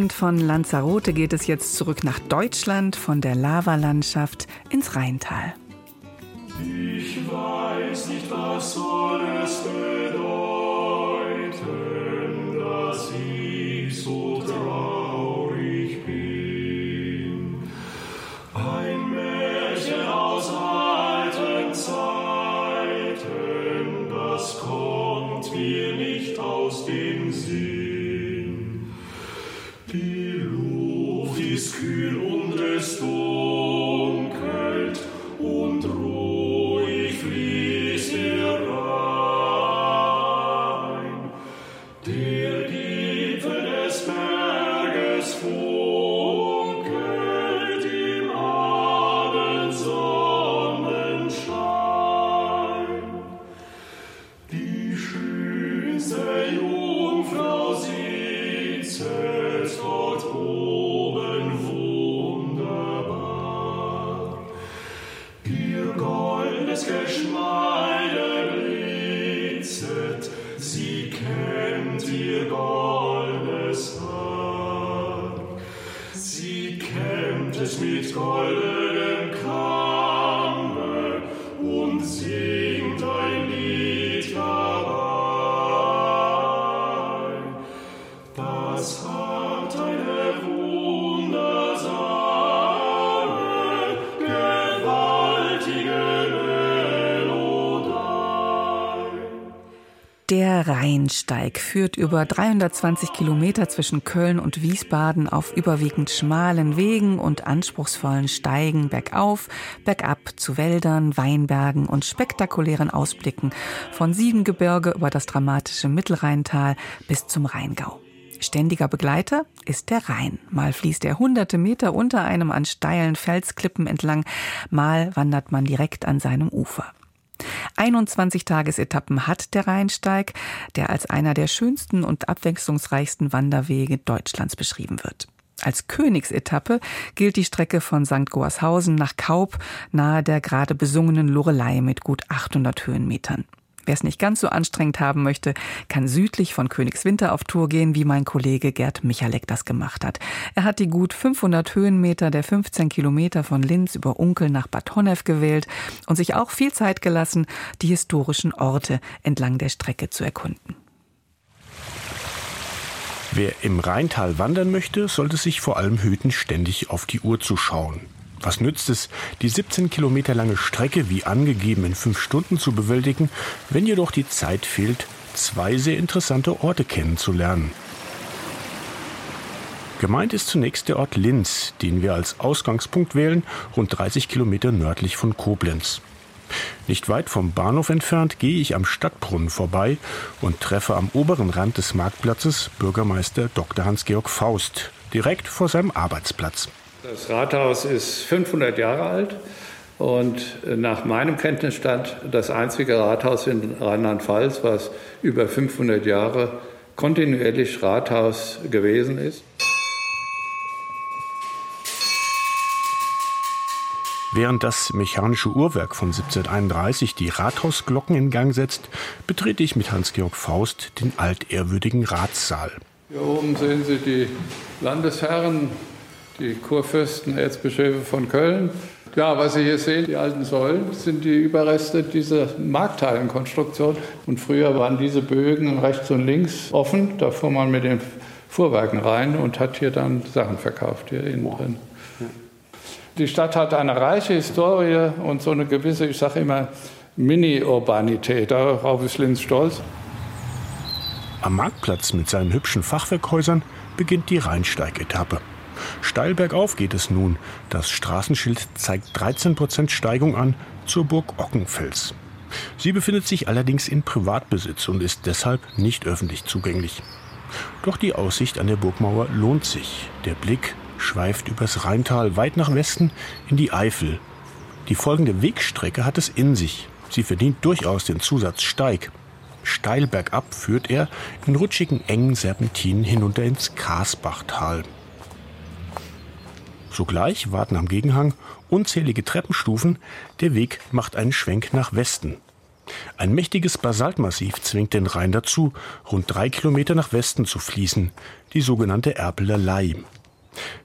Und von Lanzarote geht es jetzt zurück nach Deutschland, von der Lavalandschaft ins Rheintal. Rheinsteig führt über 320 Kilometer zwischen Köln und Wiesbaden auf überwiegend schmalen Wegen und anspruchsvollen Steigen bergauf, bergab zu Wäldern, Weinbergen und spektakulären Ausblicken von Siebengebirge über das dramatische Mittelrheintal bis zum Rheingau. Ständiger Begleiter ist der Rhein. Mal fließt er hunderte Meter unter einem an steilen Felsklippen entlang, mal wandert man direkt an seinem Ufer. 21 Tagesetappen hat der Rheinsteig, der als einer der schönsten und abwechslungsreichsten Wanderwege Deutschlands beschrieben wird. Als Königsetappe gilt die Strecke von St. Goarshausen nach Kaub nahe der gerade besungenen Lorelei mit gut 800 Höhenmetern. Wer es nicht ganz so anstrengend haben möchte, kann südlich von Königswinter auf Tour gehen, wie mein Kollege Gerd Michalek das gemacht hat. Er hat die gut 500 Höhenmeter der 15 Kilometer von Linz über Unkel nach Bad Honnef gewählt und sich auch viel Zeit gelassen, die historischen Orte entlang der Strecke zu erkunden. Wer im Rheintal wandern möchte, sollte sich vor allem hüten, ständig auf die Uhr zu schauen. Was nützt es, die 17 Kilometer lange Strecke wie angegeben in fünf Stunden zu bewältigen, wenn jedoch die Zeit fehlt, zwei sehr interessante Orte kennenzulernen? Gemeint ist zunächst der Ort Linz, den wir als Ausgangspunkt wählen, rund 30 Kilometer nördlich von Koblenz. Nicht weit vom Bahnhof entfernt gehe ich am Stadtbrunnen vorbei und treffe am oberen Rand des Marktplatzes Bürgermeister Dr. Hans-Georg Faust, direkt vor seinem Arbeitsplatz. Das Rathaus ist 500 Jahre alt und nach meinem Kenntnisstand das einzige Rathaus in Rheinland-Pfalz, was über 500 Jahre kontinuierlich Rathaus gewesen ist. Während das mechanische Uhrwerk von 1731 die Rathausglocken in Gang setzt, betrete ich mit Hans-Georg Faust den altehrwürdigen Ratssaal. Hier oben sehen Sie die Landesherren, die Kurfürsten, Erzbischöfe von Köln. Ja, was Sie hier sehen, die alten Säulen, sind die Überreste dieser Markthallenkonstruktion. Und früher waren diese Bögen rechts und links offen. Da fuhr man mit den Fuhrwerken rein und hat hier dann Sachen verkauft, hier innen drin. Die Stadt hat eine reiche Historie und so eine gewisse, ich sage immer, Mini-Urbanität. Darauf ist Linz stolz. Am Marktplatz mit seinen hübschen Fachwerkhäusern beginnt die Rheinsteig-Etappe. Steil bergauf geht es nun. Das Straßenschild zeigt 13% Steigung an zur Burg Ockenfels. Sie befindet sich allerdings in Privatbesitz und ist deshalb nicht öffentlich zugänglich. Doch die Aussicht an der Burgmauer lohnt sich. Der Blick schweift übers Rheintal weit nach Westen in die Eifel. Die folgende Wegstrecke hat es in sich. Sie verdient durchaus den Zusatz Steig. Steil bergab führt er in rutschigen, engen Serpentinen hinunter ins Kasbachtal. Sogleich warten am Gegenhang unzählige Treppenstufen. Der Weg macht einen Schwenk nach Westen. Ein mächtiges Basaltmassiv zwingt den Rhein dazu, rund drei Kilometer nach Westen zu fließen, die sogenannte Erpeler Lei.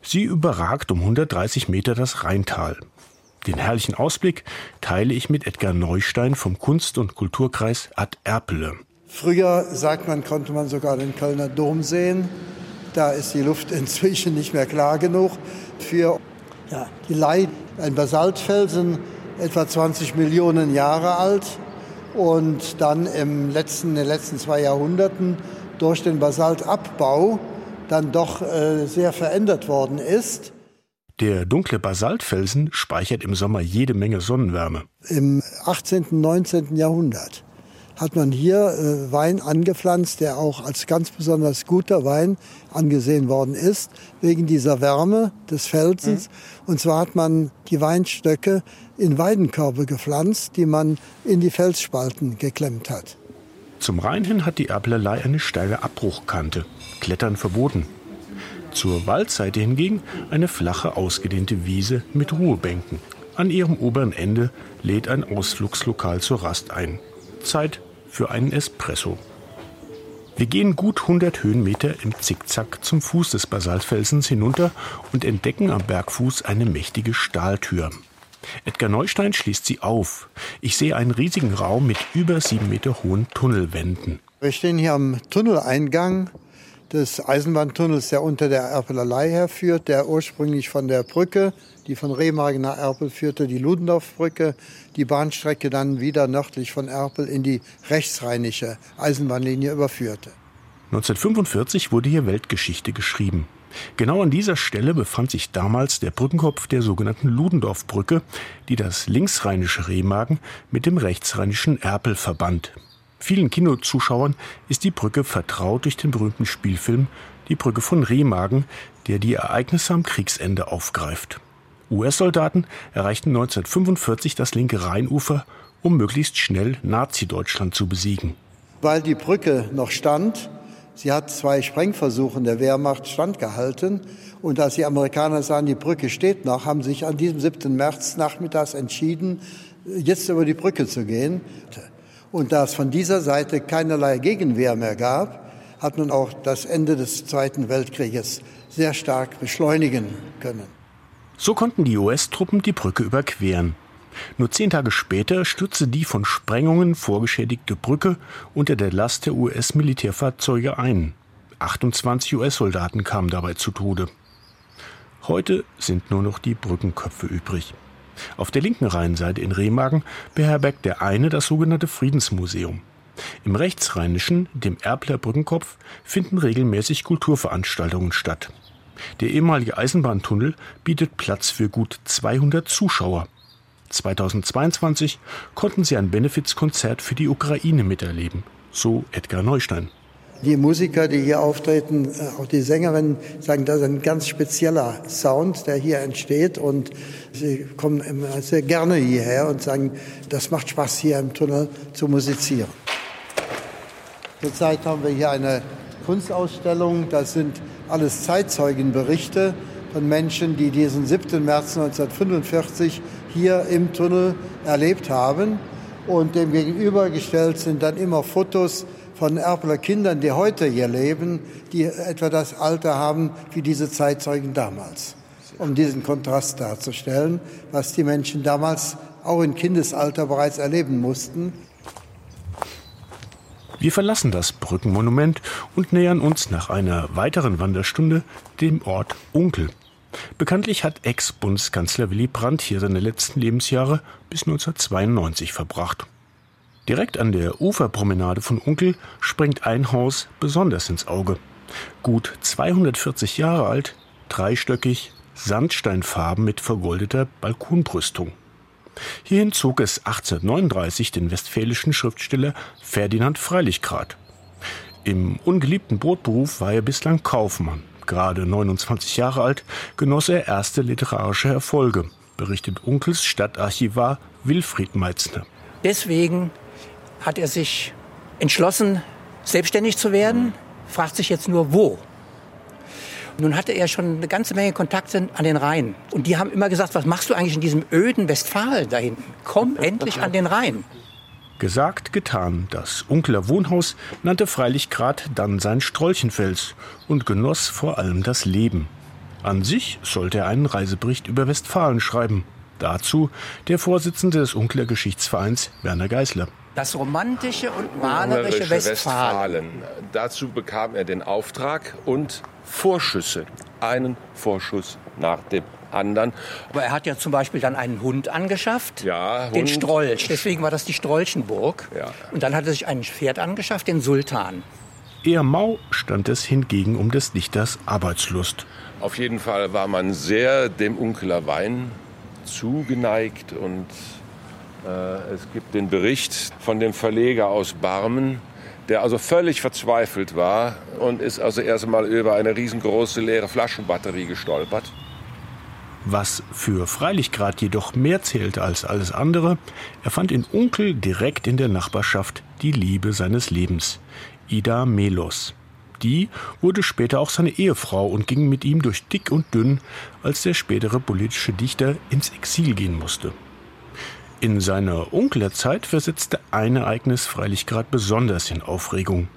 Sie überragt um 130 Meter das Rheintal. Den herrlichen Ausblick teile ich mit Edgar Neustein vom Kunst- und Kulturkreis Ad Erpele. Früher, sagt man, konnte man sogar den Kölner Dom sehen. Da ist die Luft <laughs> inzwischen nicht mehr klar genug für ja, die Lei. Ein Basaltfelsen, etwa 20 Millionen Jahre alt und dann im letzten, in den letzten zwei Jahrhunderten durch den Basaltabbau dann doch äh, sehr verändert worden ist. Der dunkle Basaltfelsen speichert im Sommer jede Menge Sonnenwärme. Im 18., 19. Jahrhundert hat man hier äh, Wein angepflanzt, der auch als ganz besonders guter Wein angesehen worden ist, wegen dieser Wärme des Felsens. Mhm. Und zwar hat man die Weinstöcke in Weidenkörbe gepflanzt, die man in die Felsspalten geklemmt hat. Zum Rhein hin hat die Erblerlei eine steile Abbruchkante. Klettern verboten. Zur Waldseite hingegen eine flache, ausgedehnte Wiese mit Ruhebänken. An ihrem oberen Ende lädt ein Ausflugslokal zur Rast ein. Zeit für einen Espresso. Wir gehen gut 100 Höhenmeter im Zickzack zum Fuß des Basaltfelsens hinunter und entdecken am Bergfuß eine mächtige Stahltür. Edgar Neustein schließt sie auf. Ich sehe einen riesigen Raum mit über sieben Meter hohen Tunnelwänden. Wir stehen hier am Tunneleingang des Eisenbahntunnels, der unter der Erpelerlei herführt, der ursprünglich von der Brücke, die von Remagen nach Erpel führte, die Ludendorffbrücke, die Bahnstrecke dann wieder nördlich von Erpel in die rechtsrheinische Eisenbahnlinie überführte. 1945 wurde hier Weltgeschichte geschrieben. Genau an dieser Stelle befand sich damals der Brückenkopf der sogenannten Ludendorffbrücke, die das linksrheinische Remagen mit dem rechtsrheinischen Erpel verband. Vielen Kinozuschauern ist die Brücke vertraut durch den berühmten Spielfilm Die Brücke von Remagen, der die Ereignisse am Kriegsende aufgreift. US-Soldaten erreichten 1945 das linke Rheinufer, um möglichst schnell Nazi-Deutschland zu besiegen. Weil die Brücke noch stand, sie hat zwei Sprengversuchen der Wehrmacht standgehalten. Und als die Amerikaner sahen, die Brücke steht noch, haben sich an diesem 7. März nachmittags entschieden, jetzt über die Brücke zu gehen. Und da es von dieser Seite keinerlei Gegenwehr mehr gab, hat man auch das Ende des Zweiten Weltkrieges sehr stark beschleunigen können. So konnten die US-Truppen die Brücke überqueren. Nur zehn Tage später stürzte die von Sprengungen vorgeschädigte Brücke unter der Last der US-Militärfahrzeuge ein. 28 US-Soldaten kamen dabei zu Tode. Heute sind nur noch die Brückenköpfe übrig. Auf der linken Rheinseite in Remagen beherbergt der eine das sogenannte Friedensmuseum. Im rechtsrheinischen, dem Erbler Brückenkopf, finden regelmäßig Kulturveranstaltungen statt. Der ehemalige Eisenbahntunnel bietet Platz für gut 200 Zuschauer. 2022 konnten sie ein Benefizkonzert für die Ukraine miterleben, so Edgar Neustein. Die Musiker, die hier auftreten, äh, auch die Sängerinnen, sagen, das ist ein ganz spezieller Sound, der hier entsteht. Und sie kommen immer sehr gerne hierher und sagen, das macht Spaß, hier im Tunnel zu musizieren. Zurzeit haben wir hier eine Kunstausstellung. Das sind alles Zeitzeugenberichte von Menschen, die diesen 7. März 1945 hier im Tunnel erlebt haben. Und dem gegenübergestellt sind dann immer Fotos von Erpeler Kindern, die heute hier leben, die etwa das Alter haben wie diese Zeitzeugen damals, um diesen Kontrast darzustellen, was die Menschen damals auch im Kindesalter bereits erleben mussten. Wir verlassen das Brückenmonument und nähern uns nach einer weiteren Wanderstunde dem Ort Unkel. Bekanntlich hat Ex-Bundeskanzler Willy Brandt hier seine letzten Lebensjahre bis 1992 verbracht. Direkt an der Uferpromenade von Unkel springt ein Haus besonders ins Auge. Gut 240 Jahre alt, dreistöckig, Sandsteinfarben mit vergoldeter Balkonbrüstung. Hierhin zog es 1839 den westfälischen Schriftsteller Ferdinand Freilichgrad. Im ungeliebten Brotberuf war er bislang Kaufmann. Gerade 29 Jahre alt genoss er erste literarische Erfolge, berichtet Unkels Stadtarchivar Wilfried Meitzner. Deswegen hat er sich entschlossen, selbstständig zu werden, fragt sich jetzt nur, wo. Nun hatte er schon eine ganze Menge Kontakte an den Rhein. Und die haben immer gesagt, was machst du eigentlich in diesem öden Westfalen da hinten? Komm <laughs> endlich an den Rhein. Gesagt, getan. Das Unkler Wohnhaus nannte Freilichgrad dann sein Strolchenfels und genoss vor allem das Leben. An sich sollte er einen Reisebericht über Westfalen schreiben. Dazu der Vorsitzende des Unkler Geschichtsvereins Werner Geisler. Das romantische und malerische Westfalen. Dazu bekam er den Auftrag und Vorschüsse. Einen Vorschuss nach dem anderen. Aber er hat ja zum Beispiel dann einen Hund angeschafft, Ja, den Hund. Strolch. Deswegen war das die Strolchenburg. Ja. Und dann hat er sich ein Pferd angeschafft, den Sultan. Eher mau stand es hingegen um des Dichters Arbeitslust. Auf jeden Fall war man sehr dem Unkeler Wein zugeneigt und es gibt den Bericht von dem Verleger aus Barmen, der also völlig verzweifelt war und ist also erst einmal über eine riesengroße leere Flaschenbatterie gestolpert. Was für Freilichgrad jedoch mehr zählte als alles andere, er fand in Unkel direkt in der Nachbarschaft die Liebe seines Lebens, Ida Melos. Die wurde später auch seine Ehefrau und ging mit ihm durch dick und dünn, als der spätere politische Dichter ins Exil gehen musste. In seiner Unklerzeit versetzte ein Ereignis Freilichgrad besonders in Aufregung.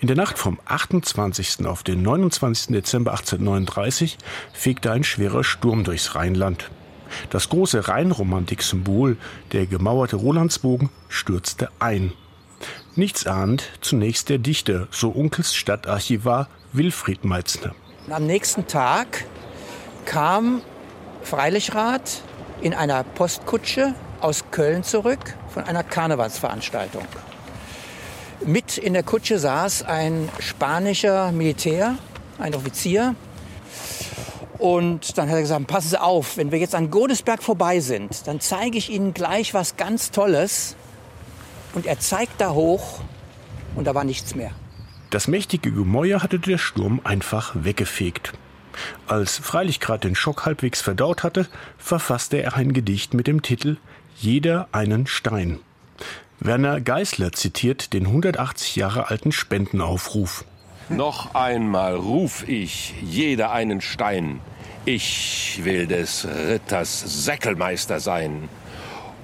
In der Nacht vom 28. auf den 29. Dezember 1839 fegte ein schwerer Sturm durchs Rheinland. Das große Rheinromantik-Symbol, der gemauerte Rolandsbogen, stürzte ein. Nichts ahnt zunächst der Dichter, so Unkels Stadtarchivar Wilfried Meitzner. Am nächsten Tag kam Freilichrath in einer Postkutsche aus Köln zurück von einer Karnevalsveranstaltung. Mit in der Kutsche saß ein spanischer Militär, ein Offizier. Und dann hat er gesagt, passen Sie auf, wenn wir jetzt an Godesberg vorbei sind, dann zeige ich Ihnen gleich was ganz Tolles. Und er zeigt da hoch und da war nichts mehr. Das mächtige Gemäuer hatte der Sturm einfach weggefegt. Als Freilichgrad den Schock halbwegs verdaut hatte, verfasste er ein Gedicht mit dem Titel Jeder einen Stein. Werner Geisler zitiert den 180 Jahre alten Spendenaufruf. Noch einmal ruf ich jeder einen Stein. Ich will des Ritters Säckelmeister sein.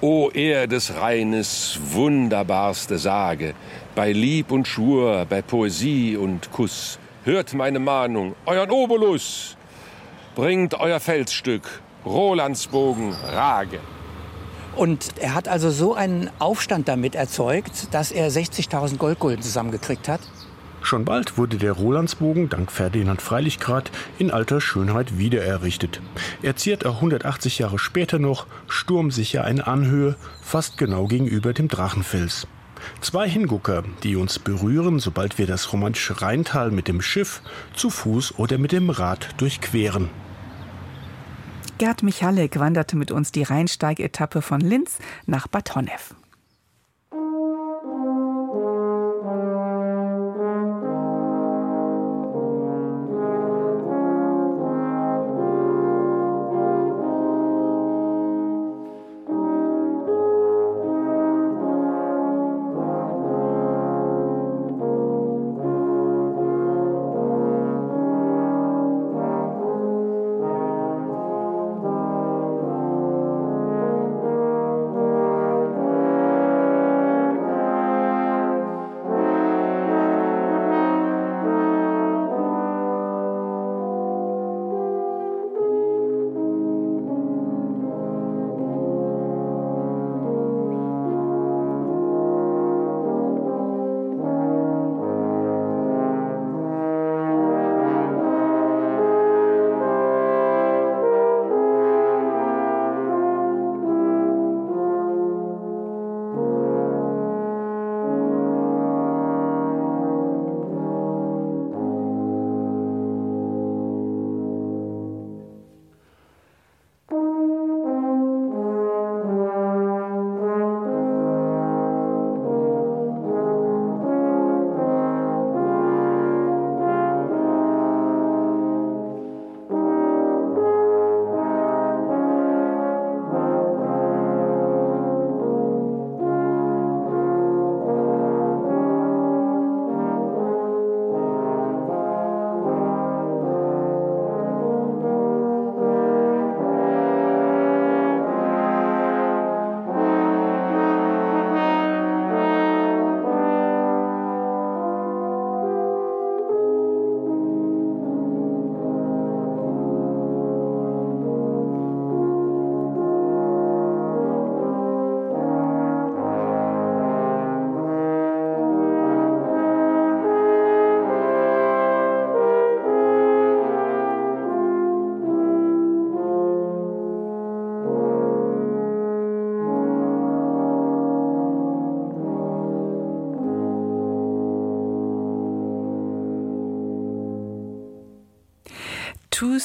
O er des Rheines wunderbarste Sage, bei Lieb und Schwur, bei Poesie und Kuss, hört meine Mahnung, euren Obolus, bringt euer Felsstück, Rolandsbogen, Rage. Und er hat also so einen Aufstand damit erzeugt, dass er 60.000 Goldgulden zusammengekriegt hat. Schon bald wurde der Rolandsbogen dank Ferdinand Freilichgrad in alter Schönheit wiedererrichtet. Er ziert auch 180 Jahre später noch sturmsicher eine Anhöhe, fast genau gegenüber dem Drachenfels. Zwei Hingucker, die uns berühren, sobald wir das romantische Rheintal mit dem Schiff, zu Fuß oder mit dem Rad durchqueren. Gerd Michalek wanderte mit uns die Rheinsteigetappe von Linz nach Bad Honnef.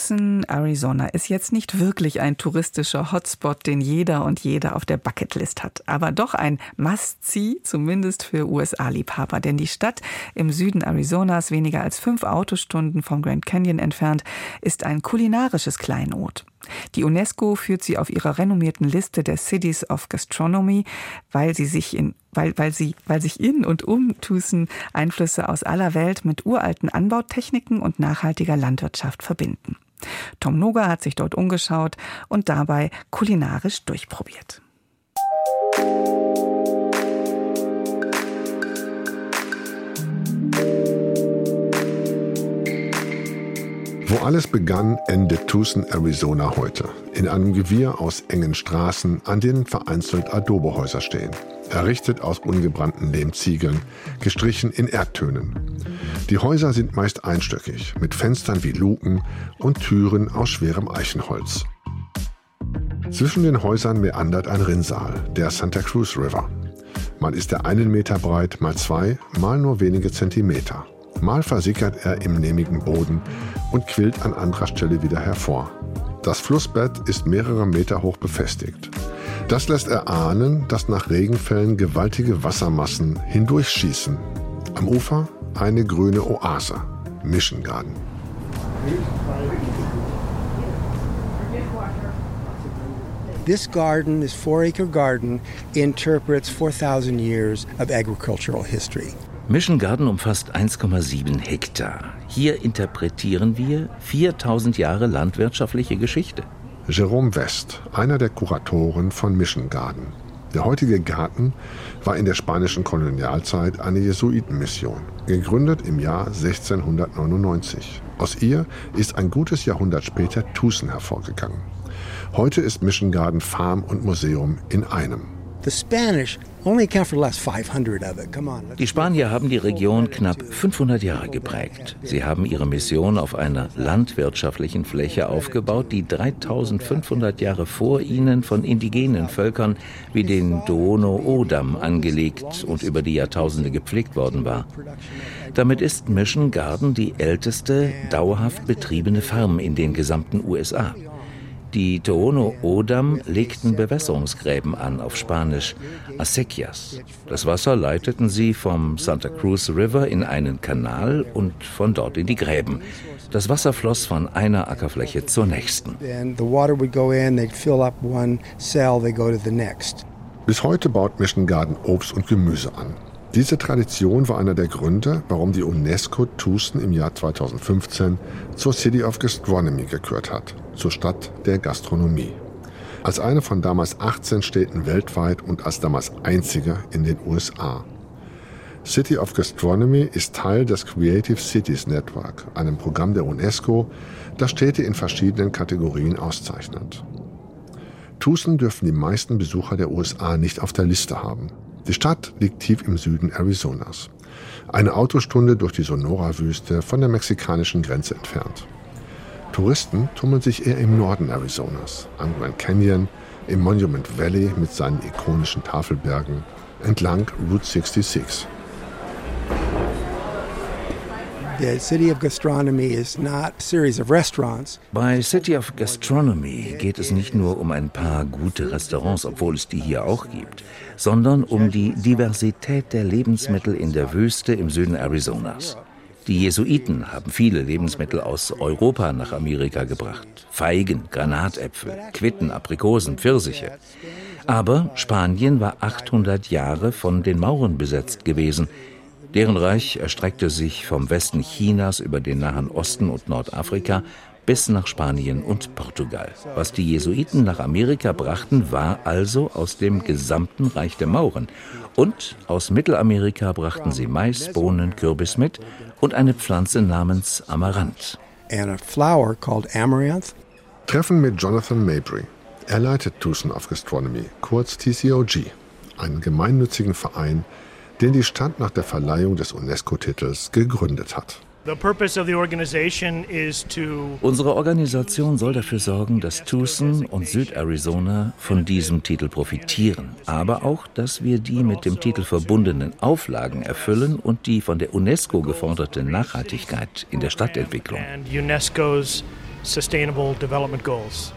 Tucson, Arizona ist jetzt nicht wirklich ein touristischer Hotspot, den jeder und jede auf der Bucketlist hat, aber doch ein Must-See, zumindest für USA-Liebhaber, denn die Stadt im Süden Arizonas, weniger als fünf Autostunden vom Grand Canyon entfernt, ist ein kulinarisches Kleinod. Die UNESCO führt sie auf ihrer renommierten Liste der Cities of Gastronomy, weil sie sich in weil, weil, sie, weil sich in und um Tucson Einflüsse aus aller Welt mit uralten Anbautechniken und nachhaltiger Landwirtschaft verbinden. Tom Noga hat sich dort umgeschaut und dabei kulinarisch durchprobiert. Wo alles begann, endet Tucson, Arizona heute. In einem Gewirr aus engen Straßen, an denen vereinzelt Adobehäuser stehen. Errichtet aus ungebrannten Lehmziegeln, gestrichen in Erdtönen. Die Häuser sind meist einstöckig, mit Fenstern wie Luken und Türen aus schwerem Eichenholz. Zwischen den Häusern meandert ein Rinnsal, der Santa Cruz River. Mal ist er einen Meter breit, mal zwei, mal nur wenige Zentimeter. Mal versickert er im lehmigen Boden und quillt an anderer Stelle wieder hervor. Das Flussbett ist mehrere Meter hoch befestigt. Das lässt erahnen, dass nach Regenfällen gewaltige Wassermassen hindurchschießen. Am Ufer eine grüne Oase, Mission Garden. This garden, this four-acre garden, interprets 4,000 years of agricultural history. Mission Garden umfasst 1,7 Hektar. Hier interpretieren wir 4000 Jahre landwirtschaftliche Geschichte. Jerome West, einer der Kuratoren von Mission Garden. Der heutige Garten war in der spanischen Kolonialzeit eine Jesuitenmission, gegründet im Jahr 1699. Aus ihr ist ein gutes Jahrhundert später Tucson hervorgegangen. Heute ist Mission Garden Farm und Museum in einem. The Spanish die Spanier haben die Region knapp 500 Jahre geprägt. Sie haben ihre Mission auf einer landwirtschaftlichen Fläche aufgebaut, die 3500 Jahre vor ihnen von indigenen Völkern wie den Doono-Odam angelegt und über die Jahrtausende gepflegt worden war. Damit ist Mission Garden die älteste dauerhaft betriebene Farm in den gesamten USA. Die Tohono-Odam legten Bewässerungsgräben an, auf Spanisch Acequias. Das Wasser leiteten sie vom Santa Cruz River in einen Kanal und von dort in die Gräben. Das Wasser floss von einer Ackerfläche zur nächsten. Bis heute baut Mission Garden Obst und Gemüse an. Diese Tradition war einer der Gründe, warum die UNESCO Tucson im Jahr 2015 zur City of Gastronomy gekürt hat, zur Stadt der Gastronomie. Als eine von damals 18 Städten weltweit und als damals einzige in den USA. City of Gastronomy ist Teil des Creative Cities Network, einem Programm der UNESCO, das Städte in verschiedenen Kategorien auszeichnet. Tucson dürfen die meisten Besucher der USA nicht auf der Liste haben. Die Stadt liegt tief im Süden Arizonas. Eine Autostunde durch die Sonora-Wüste von der mexikanischen Grenze entfernt. Touristen tummeln sich eher im Norden Arizonas, am Grand Canyon, im Monument Valley mit seinen ikonischen Tafelbergen, entlang Route 66. Bei City of Gastronomy geht es nicht nur um ein paar gute Restaurants, obwohl es die hier auch gibt, sondern um die Diversität der Lebensmittel in der Wüste im Süden Arizonas. Die Jesuiten haben viele Lebensmittel aus Europa nach Amerika gebracht. Feigen, Granatäpfel, Quitten, Aprikosen, Pfirsiche. Aber Spanien war 800 Jahre von den Mauren besetzt gewesen. Deren Reich erstreckte sich vom Westen Chinas über den Nahen Osten und Nordafrika bis nach Spanien und Portugal. Was die Jesuiten nach Amerika brachten, war also aus dem gesamten Reich der Mauren. Und aus Mittelamerika brachten sie Mais, Bohnen, Kürbis mit und eine Pflanze namens Amaranth. Treffen mit Jonathan Mabry. Er leitet Tucson of Gastronomy, kurz TCOG, einen gemeinnützigen Verein, den die Stadt nach der Verleihung des UNESCO-Titels gegründet hat. Unsere Organisation soll dafür sorgen, dass Tucson und Südarizona von diesem Titel profitieren, aber auch, dass wir die mit dem Titel verbundenen Auflagen erfüllen und die von der UNESCO geforderte Nachhaltigkeit in der Stadtentwicklung. Sustainable Development Goals.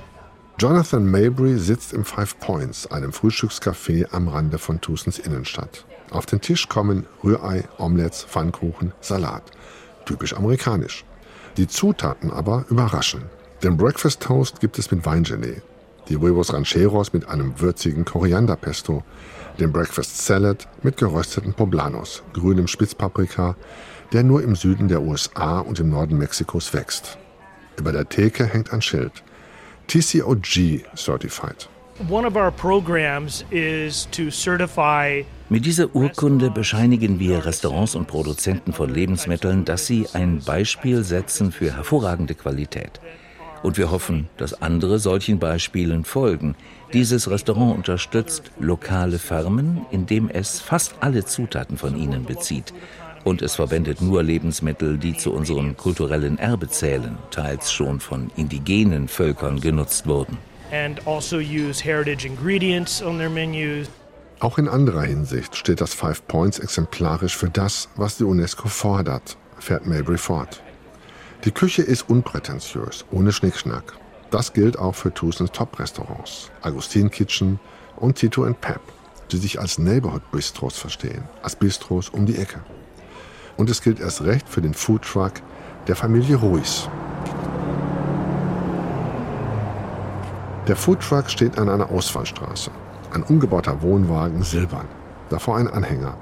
Jonathan Mabry sitzt im Five Points, einem Frühstückscafé am Rande von Tusens Innenstadt. Auf den Tisch kommen Rührei, Omelettes, Pfannkuchen, Salat. Typisch amerikanisch. Die Zutaten aber überraschen. Den Breakfast Toast gibt es mit Weingelee, die Huevos Rancheros mit einem würzigen Korianderpesto, den Breakfast Salad mit gerösteten Poblanos, grünem Spitzpaprika, der nur im Süden der USA und im Norden Mexikos wächst. Über der Theke hängt ein Schild. TCOG Certified. One of our programs is to certify Mit dieser Urkunde bescheinigen wir Restaurants und Produzenten von Lebensmitteln, dass sie ein Beispiel setzen für hervorragende Qualität. Und wir hoffen, dass andere solchen Beispielen folgen. Dieses Restaurant unterstützt lokale Firmen, indem es fast alle Zutaten von ihnen bezieht. Und es verwendet nur Lebensmittel, die zu unserem kulturellen Erbe zählen, teils schon von indigenen Völkern genutzt wurden. and also use heritage ingredients on their menus. Auch in anderer Hinsicht steht das Five Points exemplarisch für das, was die UNESCO fordert, fährt Mabry fort. Die Küche ist unprätentiös, ohne Schnickschnack. Das gilt auch für Tusens Top-Restaurants, Agustin Kitchen und Tito Pep, die sich als Neighborhood Bistros verstehen, als Bistros um die Ecke. Und es gilt erst recht für den Food Truck der Familie Ruiz. Der Food Truck steht an einer Ausfallstraße. Ein umgebauter Wohnwagen silbern. Davor ein Anhänger.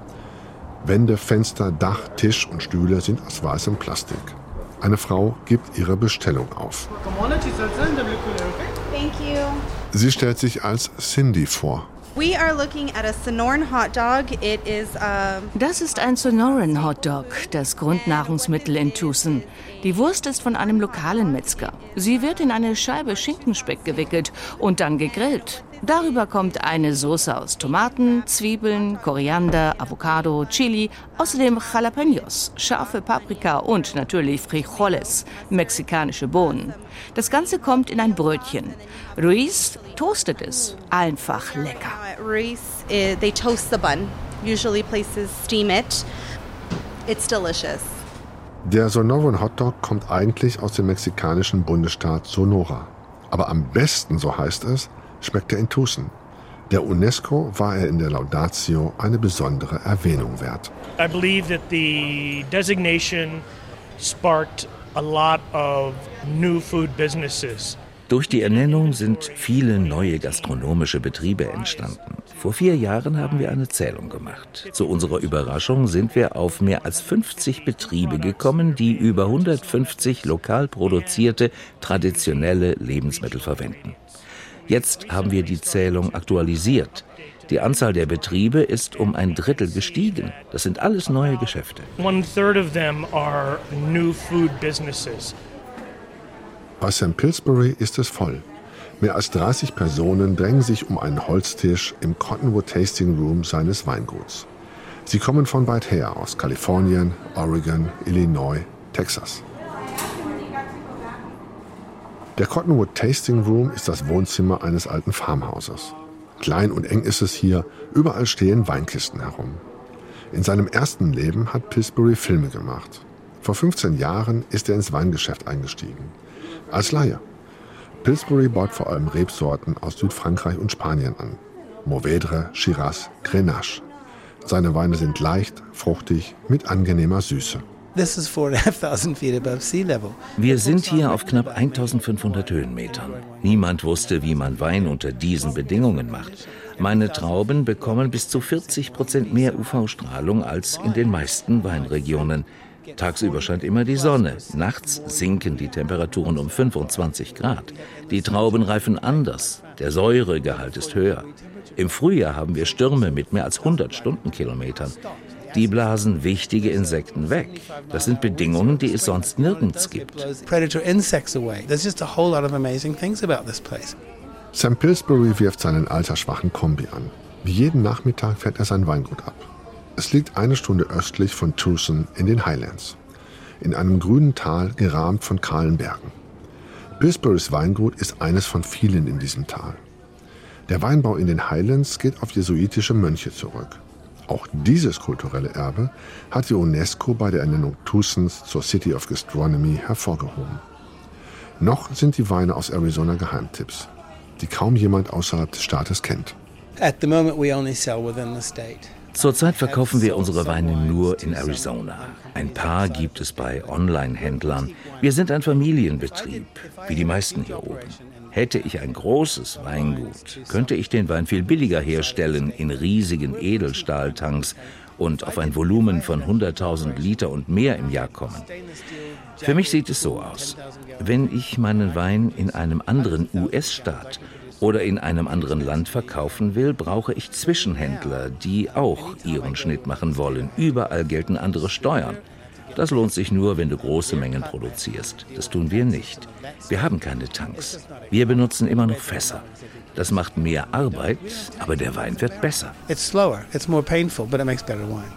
Wände, Fenster, Dach, Tisch und Stühle sind aus weißem Plastik. Eine Frau gibt ihre Bestellung auf. Thank you. Sie stellt sich als Cindy vor. We are looking at a Sonoran hot dog. It is um, Das ist ein Sonoran Hot Dog, das Grundnahrungsmittel in Tucson. Die Wurst ist von einem lokalen Metzger. Sie wird in eine Scheibe Schinkenspeck gewickelt und dann gegrillt. Darüber kommt eine Soße aus Tomaten, Zwiebeln, Koriander, Avocado, Chili, außerdem Jalapenos, scharfe Paprika und natürlich Frijoles, mexikanische Bohnen. Das Ganze kommt in ein Brötchen. Ruiz toastet es. Einfach lecker. Ruiz. It, they toast the bun. Usually places steam it. It's delicious. Der Sonoran Hotdog kommt eigentlich aus dem mexikanischen Bundesstaat Sonora. Aber am besten, so heißt es, schmeckt in Tucson. Der UNESCO war er in der Laudatio eine besondere Erwähnung wert. I believe that the designation sparked a lot of new food businesses. Durch die Ernennung sind viele neue gastronomische Betriebe entstanden. Vor vier Jahren haben wir eine Zählung gemacht. Zu unserer Überraschung sind wir auf mehr als 50 Betriebe gekommen, die über 150 lokal produzierte traditionelle Lebensmittel verwenden. Jetzt haben wir die Zählung aktualisiert. Die Anzahl der Betriebe ist um ein Drittel gestiegen. Das sind alles neue Geschäfte. One third of them are new food businesses. Bei St. Pillsbury ist es voll. Mehr als 30 Personen drängen sich um einen Holztisch im Cottonwood Tasting Room seines Weinguts. Sie kommen von weit her, aus Kalifornien, Oregon, Illinois, Texas. Der Cottonwood Tasting Room ist das Wohnzimmer eines alten Farmhauses. Klein und eng ist es hier, überall stehen Weinkisten herum. In seinem ersten Leben hat Pillsbury Filme gemacht. Vor 15 Jahren ist er ins Weingeschäft eingestiegen. Als Laie. Pillsbury baut vor allem Rebsorten aus Südfrankreich und Spanien an. Mourvedre, Shiraz, Grenache. Seine Weine sind leicht, fruchtig, mit angenehmer Süße. This is 4,500 feet above sea level. Wir sind hier auf knapp 1500 Höhenmetern. Niemand wusste, wie man Wein unter diesen Bedingungen macht. Meine Trauben bekommen bis zu 40 Prozent mehr UV-Strahlung als in den meisten Weinregionen. Tagsüber scheint immer die Sonne. Nachts sinken die Temperaturen um 25 Grad. Die Trauben reifen anders. Der Säuregehalt ist höher. Im Frühjahr haben wir Stürme mit mehr als 100 Stundenkilometern. Die blasen wichtige Insekten weg. Das sind Bedingungen, die es sonst nirgends gibt. Blows predator insects away. There's just a whole lot of amazing things about this place. Sam Pillsbury wirft seinen altersschwachen Kombi an. Wie jeden Nachmittag fährt er sein Weingut ab. Es liegt eine Stunde östlich von Tucson in den Highlands. In einem grünen Tal, gerahmt von kahlen Bergen. Pillsburys Weingut ist eines von vielen in diesem Tal. Der Weinbau in den Highlands geht auf jesuitische Mönche zurück. Auch dieses kulturelle Erbe hat die UNESCO bei der Ernennung Tucsons zur City of Gastronomy hervorgehoben. Noch sind die Weine aus Arizona Geheimtipps, die kaum jemand außerhalb des Staates kennt. At the moment we only sell within the state. Zurzeit verkaufen wir unsere Weine nur in Arizona. Ein paar gibt es bei Online-Händlern. Wir sind ein Familienbetrieb, wie die meisten hier oben. Hätte ich ein großes Weingut, könnte ich den Wein viel billiger herstellen in riesigen Edelstahltanks und auf ein Volumen von 100.000 Liter und mehr im Jahr kommen. Für mich sieht es so aus. Wenn ich meinen Wein in einem anderen US-Staat oder in einem anderen Land verkaufen will, brauche ich Zwischenhändler, die auch ihren Schnitt machen wollen. Überall gelten andere Steuern. Das lohnt sich nur, wenn du große Mengen produzierst. Das tun wir nicht. Wir haben keine Tanks. Wir benutzen immer noch Fässer. Das macht mehr Arbeit, aber der Wein wird besser. It's slower, it's more painful, but it makes better wine.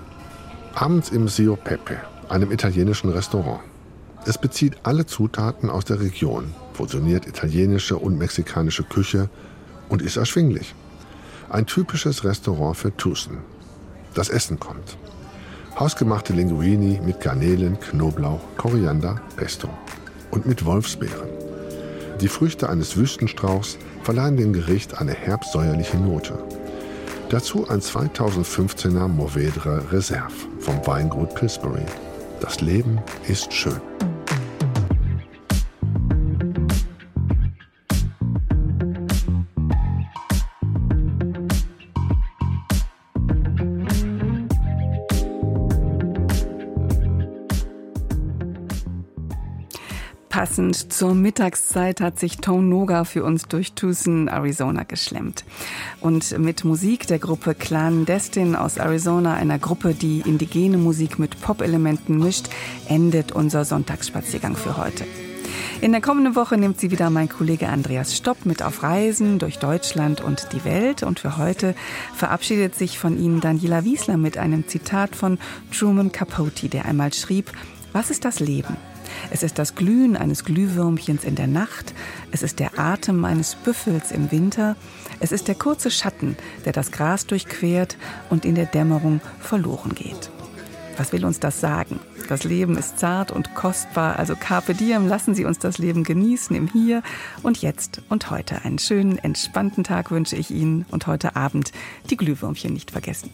Abends im Sio Pepe, einem italienischen Restaurant. Es bezieht alle Zutaten aus der Region, fusioniert italienische und mexikanische Küche und ist erschwinglich. Ein typisches Restaurant für Tucson. Das Essen kommt. Hausgemachte Linguini mit Garnelen, Knoblauch, Koriander, Pesto und mit Wolfsbeeren. Die Früchte eines Wüstenstrauchs verleihen dem Gericht eine herbsäuerliche Note. Dazu ein 2015er Mourvedre Reserve vom Weingut Pillsbury. Das Leben ist schön. Passend zur Mittagszeit hat sich Tone Noga für uns durch Tucson, Arizona geschlemmt. Und mit Musik der Gruppe Clandestin aus Arizona, einer Gruppe, die indigene Musik mit Pop-Elementen mischt, endet unser Sonntagsspaziergang für heute. In der kommenden Woche nimmt sie wieder mein Kollege Andreas Stopp mit auf Reisen durch Deutschland und die Welt. Und für heute verabschiedet sich von Ihnen Daniela Wiesler mit einem Zitat von Truman Capote, der einmal schrieb, was ist das Leben? Es ist das Glühen eines Glühwürmchens in der Nacht. Es ist der Atem eines Büffels im Winter. Es ist der kurze Schatten, der das Gras durchquert und in der Dämmerung verloren geht. Was will uns das sagen? Das Leben ist zart und kostbar, also carpe diem, lassen Sie uns das Leben genießen im Hier und Jetzt und heute. Einen schönen, entspannten Tag wünsche ich Ihnen und heute Abend die Glühwürmchen nicht vergessen.